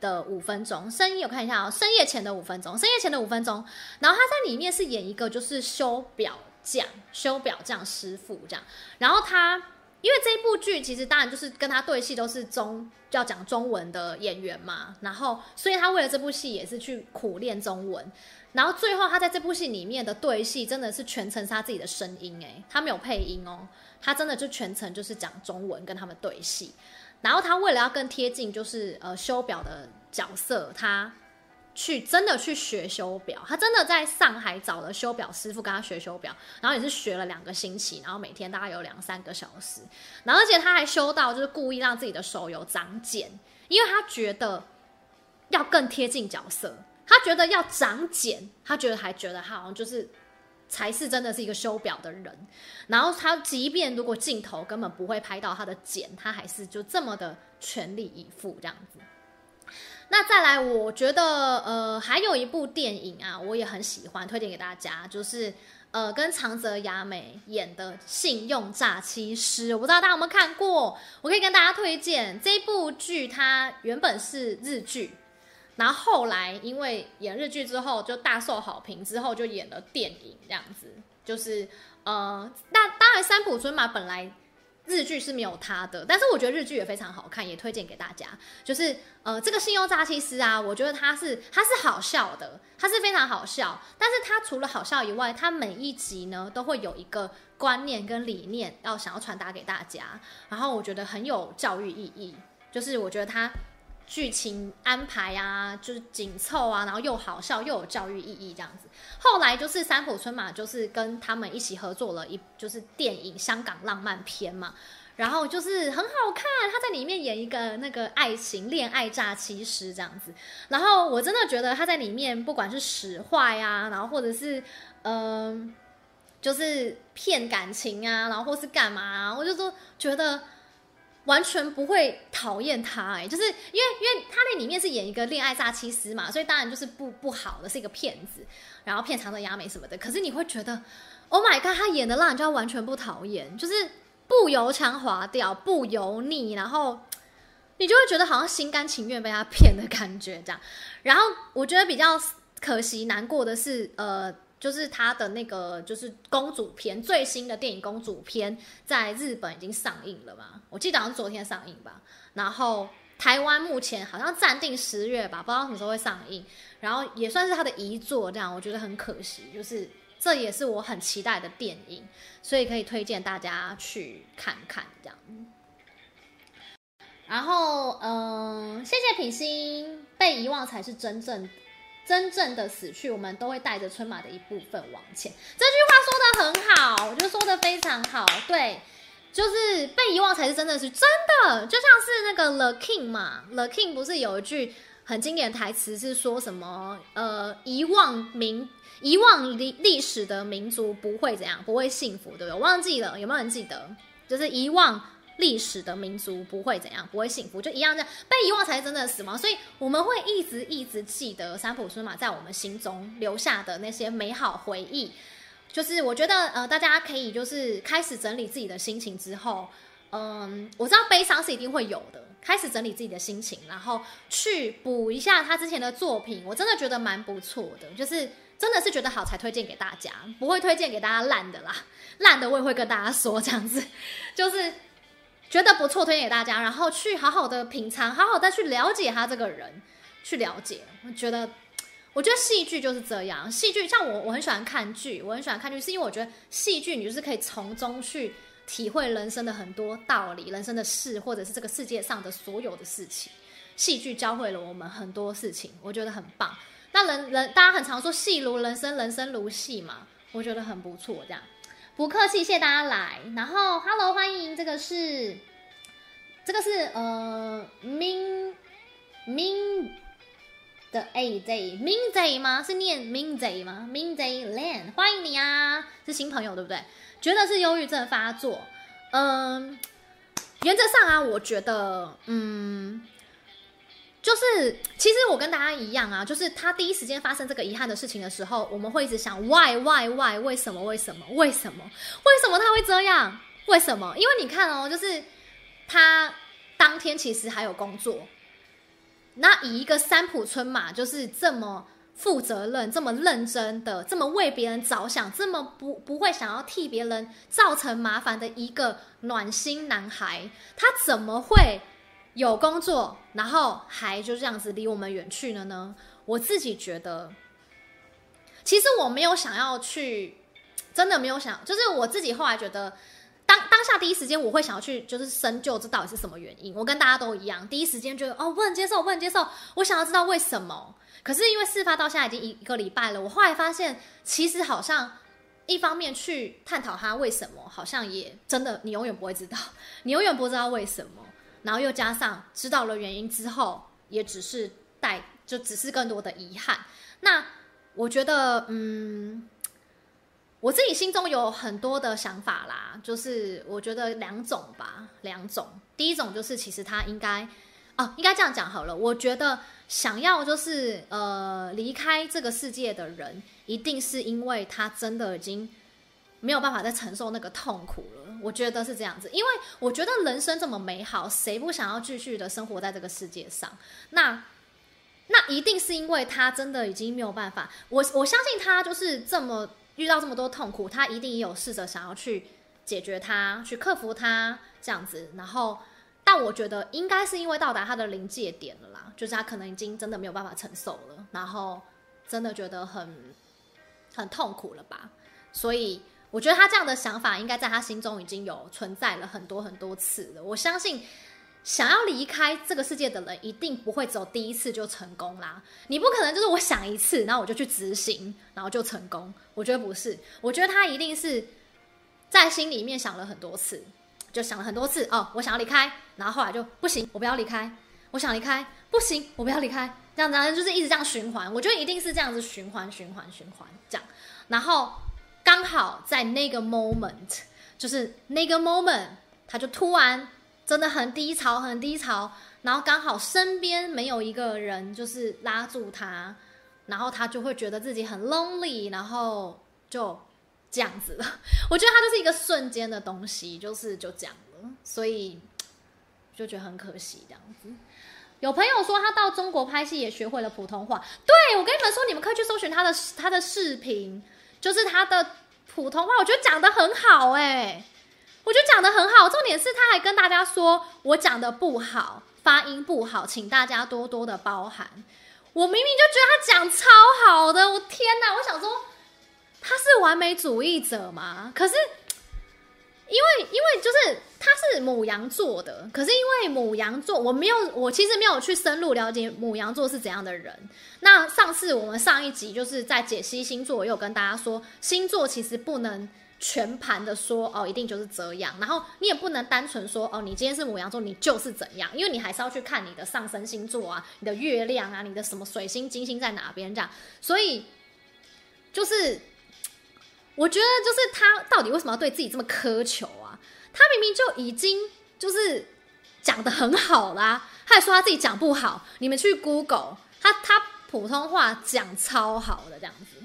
的五分钟》。深夜我看一下哦，深夜前的五分钟，深夜前的五分钟。然后他在里面是演一个就是修表匠，修表匠师傅这样。然后他。因为这一部剧其实当然就是跟他对戏都是中要讲中文的演员嘛，然后所以他为了这部戏也是去苦练中文，然后最后他在这部戏里面的对戏真的是全程是他自己的声音诶，他没有配音哦，他真的就全程就是讲中文跟他们对戏，然后他为了要更贴近就是呃修表的角色，他。去真的去学修表，他真的在上海找了修表师傅跟他学修表，然后也是学了两个星期，然后每天大概有两三个小时，然后而且他还修到就是故意让自己的手有长茧，因为他觉得要更贴近角色，他觉得要长茧，他觉得还觉得他好像就是才是真的是一个修表的人，然后他即便如果镜头根本不会拍到他的茧，他还是就这么的全力以赴这样子。那再来，我觉得呃，还有一部电影啊，我也很喜欢，推荐给大家，就是呃，跟长泽雅美演的《信用诈欺师》，我不知道大家有没有看过，我可以跟大家推荐这部剧。它原本是日剧，然后后来因为演日剧之后就大受好评，之后就演了电影这样子。就是呃，那当然三浦春马本来。日剧是没有他的，但是我觉得日剧也非常好看，也推荐给大家。就是呃，这个信用诈欺师啊，我觉得他是他是好笑的，他是非常好笑。但是他除了好笑以外，他每一集呢都会有一个观念跟理念要想要传达给大家，然后我觉得很有教育意义。就是我觉得他。剧情安排啊，就是紧凑啊，然后又好笑又有教育意义这样子。后来就是三浦春马，就是跟他们一起合作了一就是电影《香港浪漫片》嘛，然后就是很好看，他在里面演一个那个爱情恋爱诈欺师这样子。然后我真的觉得他在里面不管是使坏啊，然后或者是嗯、就是骗感情啊，然后或是干嘛，我就说觉得。完全不会讨厌他哎、就是因为因为他那里面是演一个恋爱诈欺师嘛，所以当然就是不不好的，是一个骗子，然后骗长泽雅美什么的。可是你会觉得，Oh my god，他演的让人家完全不讨厌，就是不油腔滑调，不油腻，然后你就会觉得好像心甘情愿被他骗的感觉这样。然后我觉得比较可惜难过的是，呃。就是他的那个，就是公主片最新的电影《公主片》在日本已经上映了嘛？我记得好像昨天上映吧。然后台湾目前好像暂定十月吧，不知道什么时候会上映。然后也算是他的遗作，这样我觉得很可惜。就是这也是我很期待的电影，所以可以推荐大家去看看这样。然后，嗯、谢谢品心，被遗忘才是真正。真正的死去，我们都会带着春马的一部分往前。这句话说得很好，我觉得说得非常好。对，就是被遗忘才是真的是真的，就像是那个 The King 嘛，The King 不是有一句很经典的台词是说什么？呃，遗忘民，遗忘历历史的民族不会怎样，不会幸福，对不对？我忘记了，有没有人记得？就是遗忘。历史的民族不会怎样，不会幸福，就一样这样，被遗忘才是真正的死亡。所以我们会一直一直记得三浦春马在我们心中留下的那些美好回忆。就是我觉得，呃，大家可以就是开始整理自己的心情之后，嗯，我知道悲伤是一定会有的。开始整理自己的心情，然后去补一下他之前的作品，我真的觉得蛮不错的。就是真的是觉得好才推荐给大家，不会推荐给大家烂的啦，烂的我也会跟大家说这样子，就是。觉得不错，推荐给大家，然后去好好的品尝，好好再去了解他这个人，去了解。我觉得，我觉得戏剧就是这样。戏剧像我，我很喜欢看剧，我很喜欢看剧，是因为我觉得戏剧你就是可以从中去体会人生的很多道理，人生的事，或者是这个世界上的所有的事情。戏剧教会了我们很多事情，我觉得很棒。那人人大家很常说戏如人生，人生如戏嘛，我觉得很不错，这样。不客气，谢谢大家来。然后，Hello，欢迎，这个是，这个是呃，Min Min 的 A Day Min Day 吗？是念 Min Day 吗？Min Day Lan，欢迎你啊！是新朋友对不对？觉得是忧郁症发作，嗯，原则上啊，我觉得，嗯，就是其实我跟大家一样啊，就是他第一时间发生这个遗憾的事情的时候，我们会一直想 why why why 为什么为什么为什么为什么他会这样？为什么？因为你看哦，就是他当天其实还有工作，那以一个三浦春马就是这么。负责任，这么认真的，这么为别人着想，这么不不会想要替别人造成麻烦的一个暖心男孩，他怎么会有工作，然后还就这样子离我们远去了呢？我自己觉得，其实我没有想要去，真的没有想，就是我自己后来觉得，当当下第一时间我会想要去，就是深究这到底是什么原因。我跟大家都一样，第一时间觉得哦，不能接受，不能接受，我想要知道为什么。可是因为事发到现在已经一个礼拜了，我后来发现，其实好像一方面去探讨他为什么，好像也真的你永远不会知道，你永远不知道为什么。然后又加上知道了原因之后，也只是带就只是更多的遗憾。那我觉得，嗯，我自己心中有很多的想法啦，就是我觉得两种吧，两种。第一种就是其实他应该。哦，应该这样讲好了。我觉得想要就是呃离开这个世界的人，一定是因为他真的已经没有办法再承受那个痛苦了。我觉得是这样子，因为我觉得人生这么美好，谁不想要继续的生活在这个世界上？那那一定是因为他真的已经没有办法。我我相信他就是这么遇到这么多痛苦，他一定也有试着想要去解决它，去克服它这样子，然后。但我觉得应该是因为到达他的临界点了啦，就是他可能已经真的没有办法承受了，然后真的觉得很很痛苦了吧。所以我觉得他这样的想法应该在他心中已经有存在了很多很多次了。我相信想要离开这个世界的人一定不会只有第一次就成功啦。你不可能就是我想一次，然后我就去执行，然后就成功。我觉得不是，我觉得他一定是在心里面想了很多次。就想了很多次哦，我想要离开，然后后来就不行，我不要离开，我想离开，不行，我不要离开，这样子就是一直这样循环。我觉得一定是这样子循环、循环、循环这样。然后刚好在那个 moment，就是那个 moment，他就突然真的很低潮，很低潮。然后刚好身边没有一个人就是拉住他，然后他就会觉得自己很 lonely，然后就。这样子了，我觉得他就是一个瞬间的东西，就是就这样了，所以就觉得很可惜这样子。有朋友说他到中国拍戏也学会了普通话，对，我跟你们说，你们可以去搜寻他的他的视频，就是他的普通话，我觉得讲的很好哎、我觉得讲的很好。重点是他还跟大家说我讲的不好，发音不好，请大家多多的包涵。我明明就觉得他讲超好的，我天哪，我想说。他是完美主义者吗？可是，因为因为就是他是母羊座的，可是因为母羊座，我没有，我其实没有去深入了解母羊座是怎样的人。那上次我们上一集就是在解析星座，我有跟大家说，星座其实不能全盘的说哦，一定就是这样。然后你也不能单纯说哦，你今天是母羊座，你就是怎样，因为你还是要去看你的上升星座啊，你的月亮啊，你的什么水星、金星在哪边这样。所以就是。我觉得就是他到底为什么要对自己这么苛求啊？他明明就已经就是讲得很好啦，他还说他自己讲不好。你们去 Google，他他普通话讲超好的这样子。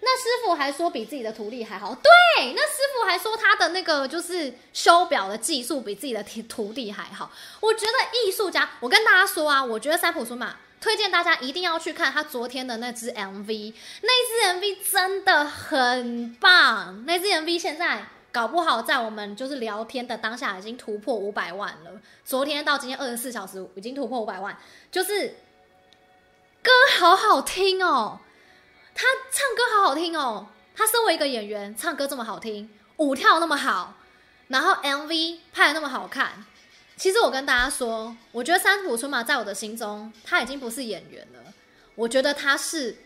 那师傅还说比自己的徒弟还好。对，那师傅还说他的那个就是修表的技术比自己的徒弟还好。我觉得艺术家，我跟大家说啊，我觉得三浦春马。推荐大家一定要去看他昨天的那支 MV，那支 MV 真的很棒。那支 MV 现在搞不好在我们就是聊天的当下已经突破五百万了。昨天到今天二十四小时已经突破五百万，就是歌好好听哦，他唱歌好好听哦。他身为一个演员，唱歌这么好听，舞跳那么好，然后 MV 拍的那么好看。其实我跟大家说，我觉得三浦春马在我的心中，他已经不是演员了。我觉得他是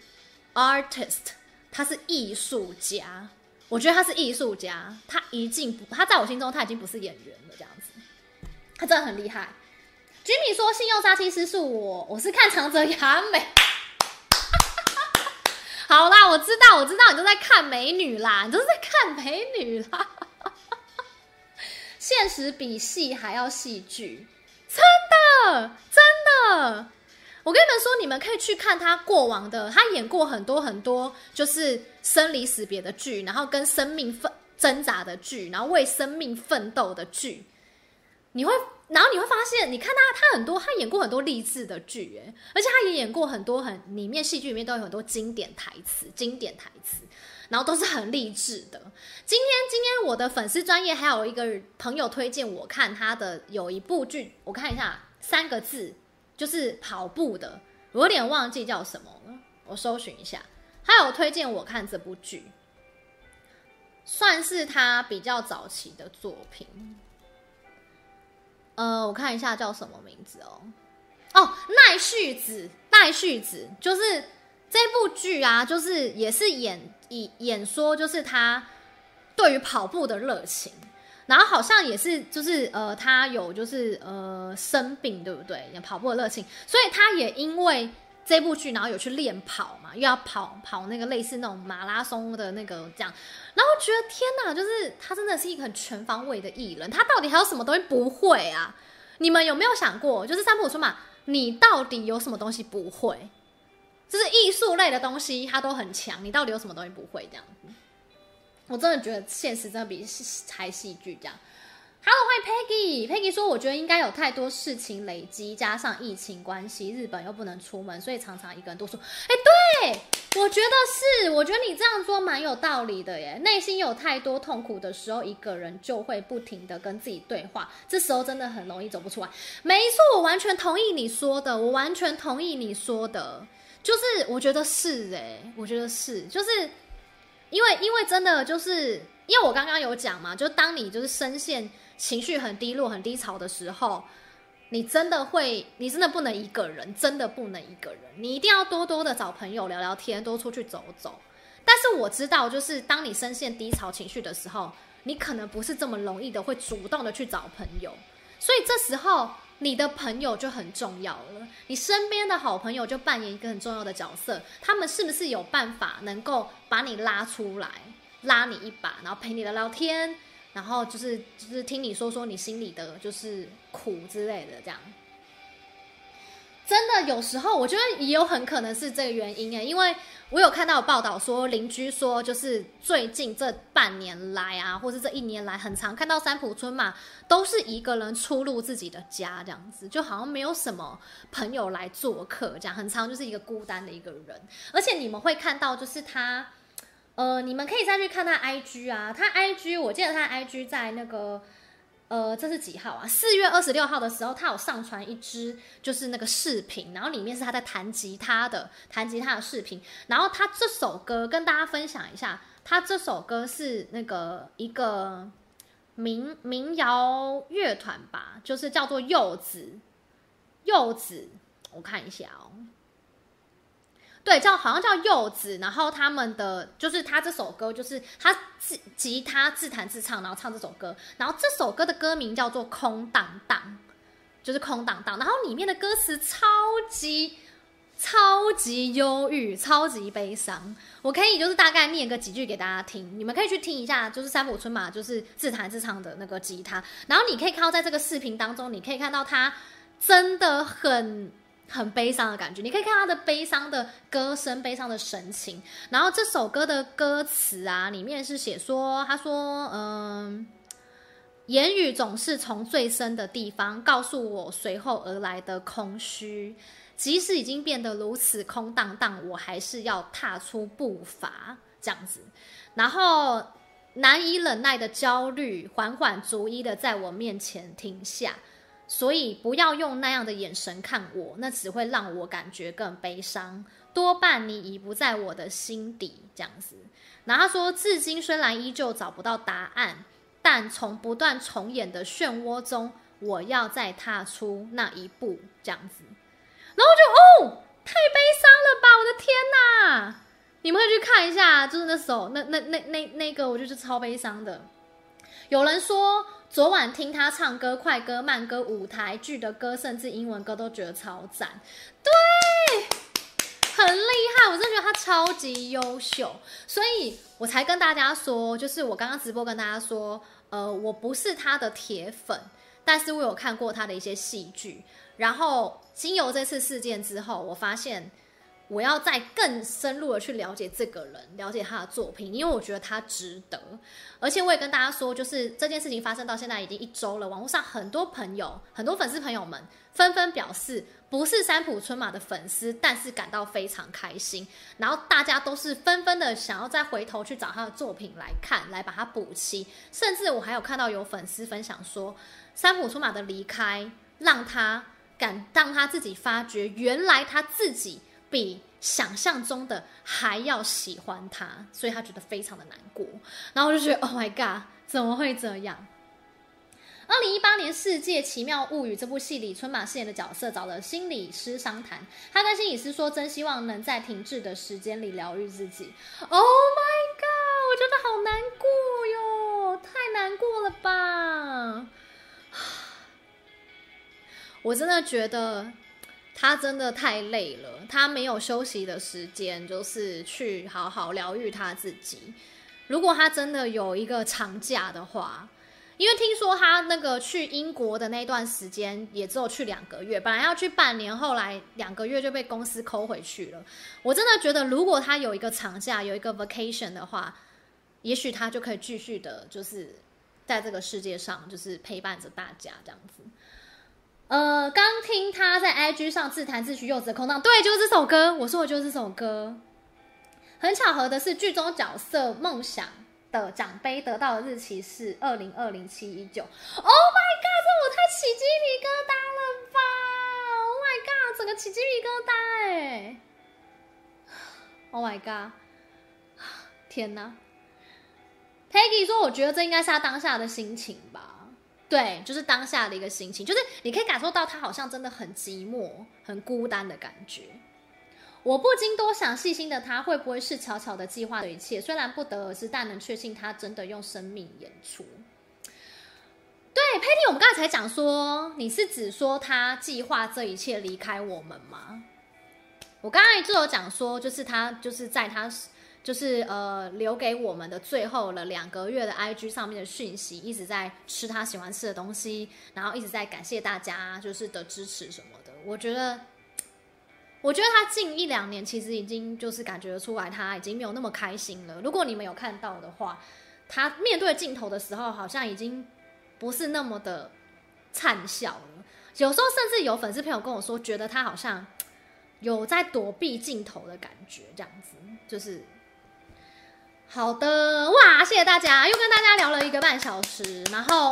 artist，他是艺术家。我觉得他是艺术家，他一进不，他在我心中他已经不是演员了。这样子，他真的很厉害。Jimmy 说，信用杀妻师是我，我是看长泽雅美。好，啦，我知道，我知道，你都在看美女啦，你都在看美女啦。现实比戏还要戏剧，真的，真的。我跟你们说，你们可以去看他过往的，他演过很多很多，就是生离死别的剧，然后跟生命奋挣扎的剧，然后为生命奋斗的剧。你会，然后你会发现，你看他，他很多，他演过很多励志的剧，哎，而且他也演过很多很里面戏剧里面都有很多经典台词，经典台词，然后都是很励志的。今天，今天我的粉丝专业还有一个朋友推荐我看他的有一部剧，我看一下，三个字。就是跑步的，我有点忘记叫什么了，我搜寻一下。他有推荐我看这部剧，算是他比较早期的作品。呃，我看一下叫什么名字哦。哦，奈绪子，奈绪子，就是这部剧啊，就是也是演以演说，就是他对于跑步的热情。然后好像也是，就是呃，他有就是呃生病，对不对？有跑步的热情，所以他也因为这部剧，然后有去练跑嘛，又要跑跑那个类似那种马拉松的那个这样。然后觉得天哪，就是他真的是一个很全方位的艺人，他到底还有什么东西不会啊？你们有没有想过，就是三浦春马，你到底有什么东西不会？就是艺术类的东西他都很强，你到底有什么东西不会这样子？我真的觉得现实真的比拍戏剧这样。Hello，欢迎 Peggy。Peggy 说：“我觉得应该有太多事情累积，加上疫情关系，日本又不能出门，所以常常一个人读书。”哎，对，我觉得是。我觉得你这样说蛮有道理的耶。内心有太多痛苦的时候，一个人就会不停的跟自己对话，这时候真的很容易走不出来。没错，我完全同意你说的，我完全同意你说的，就是我觉得是哎，我觉得是，就是。因为，因为真的就是，因为我刚刚有讲嘛，就当你就是深陷情绪很低落、很低潮的时候，你真的会，你真的不能一个人，真的不能一个人，你一定要多多的找朋友聊聊天，多出去走走。但是我知道，就是当你深陷低潮情绪的时候，你可能不是这么容易的会主动的去找朋友，所以这时候。你的朋友就很重要了，你身边的好朋友就扮演一个很重要的角色。他们是不是有办法能够把你拉出来，拉你一把，然后陪你聊聊天，然后就是就是听你说说你心里的就是苦之类的这样。真的有时候，我觉得也有很可能是这个原因诶，因为我有看到报道说，邻居说就是最近这半年来啊，或是这一年来，很常看到三浦春马都是一个人出入自己的家，这样子就好像没有什么朋友来做客，这样很常就是一个孤单的一个人。而且你们会看到，就是他，呃，你们可以再去看他 IG 啊，他 IG 我记得他 IG 在那个。呃，这是几号啊？四月二十六号的时候，他有上传一支就是那个视频，然后里面是他在弹吉他的，弹吉他的视频。然后他这首歌跟大家分享一下，他这首歌是那个一个民民谣乐团吧，就是叫做柚子，柚子，我看一下哦。对，叫好像叫柚子，然后他们的就是他这首歌，就是他自吉他自弹自唱，然后唱这首歌，然后这首歌的歌名叫做《空荡荡》，就是空荡荡，然后里面的歌词超级超级忧郁，超级悲伤。我可以就是大概念个几句给大家听，你们可以去听一下，就是三浦春马就是自弹自唱的那个吉他，然后你可以看到在这个视频当中，你可以看到他真的很。很悲伤的感觉，你可以看他的悲伤的歌声，悲伤的神情。然后这首歌的歌词啊，里面是写说，他说，嗯，言语总是从最深的地方告诉我随后而来的空虚，即使已经变得如此空荡荡，我还是要踏出步伐，这样子。然后难以忍耐的焦虑，缓缓逐一的在我面前停下。所以不要用那样的眼神看我，那只会让我感觉更悲伤。多半你已不在我的心底，这样子。然后他说，至今虽然依旧找不到答案，但从不断重演的漩涡中，我要再踏出那一步，这样子。然后就哦，太悲伤了吧！我的天哪，你们会去看一下，就是那首那那那那那个，我就是超悲伤的。有人说。昨晚听他唱歌，快歌、慢歌、舞台剧的歌，甚至英文歌都觉得超赞。对，很厉害，我真的觉得他超级优秀，所以我才跟大家说，就是我刚刚直播跟大家说，呃，我不是他的铁粉，但是我有看过他的一些戏剧，然后经由这次事件之后，我发现。我要再更深入的去了解这个人，了解他的作品，因为我觉得他值得。而且我也跟大家说，就是这件事情发生到现在已经一周了，网络上很多朋友、很多粉丝朋友们纷纷表示，不是三浦春马的粉丝，但是感到非常开心。然后大家都是纷纷的想要再回头去找他的作品来看，来把它补齐。甚至我还有看到有粉丝分享说，三浦春马的离开让他敢让他自己发觉，原来他自己。比想象中的还要喜欢他，所以他觉得非常的难过。然后我就觉得，Oh my god，怎么会这样？二零一八年《世界奇妙物语》这部戏里，春马饰演的角色找了心理师商谈，他跟心理师说，真希望能在停滞的时间里疗愈自己。Oh my god，我真的好难过哟，太难过了吧！我真的觉得。他真的太累了，他没有休息的时间，就是去好好疗愈他自己。如果他真的有一个长假的话，因为听说他那个去英国的那段时间也只有去两个月，本来要去半年，后来两个月就被公司扣回去了。我真的觉得，如果他有一个长假，有一个 vacation 的话，也许他就可以继续的，就是在这个世界上，就是陪伴着大家这样子。呃，刚听他在 IG 上自弹自曲《柚子的空档》，对，就是这首歌。我说的就是这首歌。很巧合的是，剧中角色梦想的奖杯得到的日期是二零二零七一九。Oh my god，这我太起鸡皮疙瘩了吧！Oh my god，整个起鸡皮疙瘩哎！Oh my god，天哪！Peggy 说，我觉得这应该是他当下的心情吧。对，就是当下的一个心情，就是你可以感受到他好像真的很寂寞、很孤单的感觉。我不禁多想，细心的他会不会是悄悄的计划的一切？虽然不得而知，但能确信他真的用生命演出。对，佩蒂，我们刚才才讲说，你是指说他计划这一切离开我们吗？我刚才就有讲说，就是他就是在他。就是呃，留给我们的最后了两个月的 IG 上面的讯息，一直在吃他喜欢吃的东西，然后一直在感谢大家就是的支持什么的。我觉得，我觉得他近一两年其实已经就是感觉出来，他已经没有那么开心了。如果你们有看到的话，他面对镜头的时候，好像已经不是那么的灿笑了。有时候甚至有粉丝朋友跟我说，觉得他好像有在躲避镜头的感觉，这样子就是。好的，哇，谢谢大家，又跟大家聊了一个半小时，然后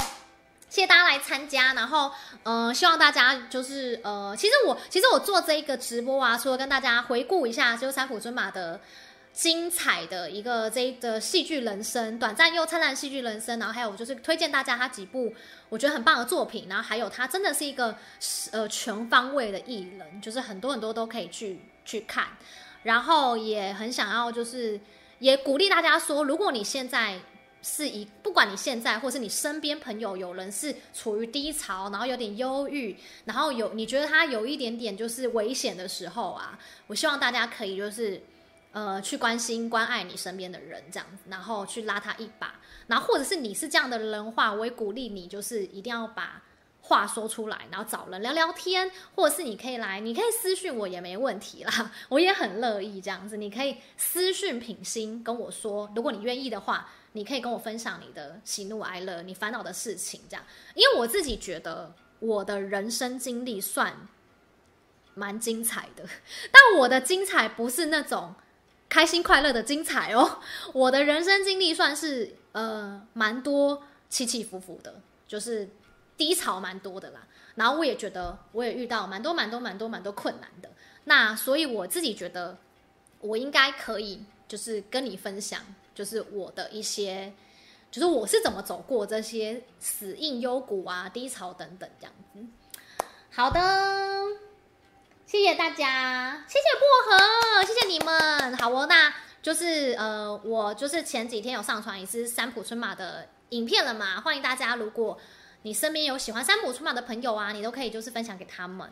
谢谢大家来参加，然后呃，希望大家就是呃，其实我其实我做这一个直播啊，除了跟大家回顾一下就是三浦春马的精彩的一个这一个戏剧人生，短暂又灿烂戏剧人生，然后还有就是推荐大家他几部我觉得很棒的作品，然后还有他真的是一个呃全方位的艺人，就是很多很多都可以去去看，然后也很想要就是。也鼓励大家说，如果你现在是一，不管你现在或是你身边朋友有人是处于低潮，然后有点忧郁，然后有你觉得他有一点点就是危险的时候啊，我希望大家可以就是呃去关心关爱你身边的人这样子，然后去拉他一把，然后或者是你是这样的人话，我也鼓励你就是一定要把。话说出来，然后找人聊聊天，或者是你可以来，你可以私讯我也没问题啦，我也很乐意这样子。你可以私讯品心跟我说，如果你愿意的话，你可以跟我分享你的喜怒哀乐，你烦恼的事情这样。因为我自己觉得我的人生经历算蛮精彩的，但我的精彩不是那种开心快乐的精彩哦，我的人生经历算是呃蛮多起起伏伏的，就是。低潮蛮多的啦，然后我也觉得我也遇到蛮多蛮多蛮多蛮多困难的，那所以我自己觉得我应该可以就是跟你分享，就是我的一些，就是我是怎么走过这些死硬幽谷啊、低潮等等这样子。好的，谢谢大家，谢谢薄荷，谢谢你们。好哦，那就是呃，我就是前几天有上传一支三浦春马的影片了嘛，欢迎大家如果。你身边有喜欢山姆出马的朋友啊，你都可以就是分享给他们。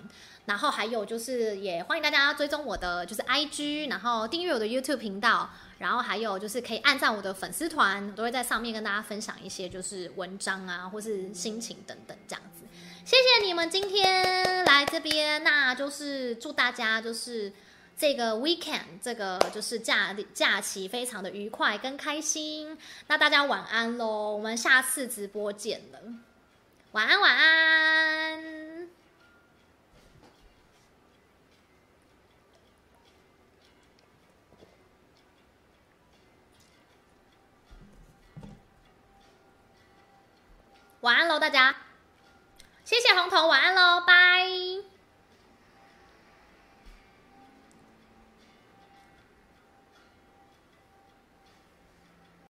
然后还有就是也欢迎大家追踪我的就是 IG，然后订阅我的 YouTube 频道，然后还有就是可以按赞我的粉丝团，我都会在上面跟大家分享一些就是文章啊，或是心情等等这样子。谢谢你们今天来这边，那就是祝大家就是这个 weekend 这个就是假假期非常的愉快跟开心。那大家晚安喽，我们下次直播见了，晚安晚安。晚安喽，大家！谢谢红头，晚安喽，拜。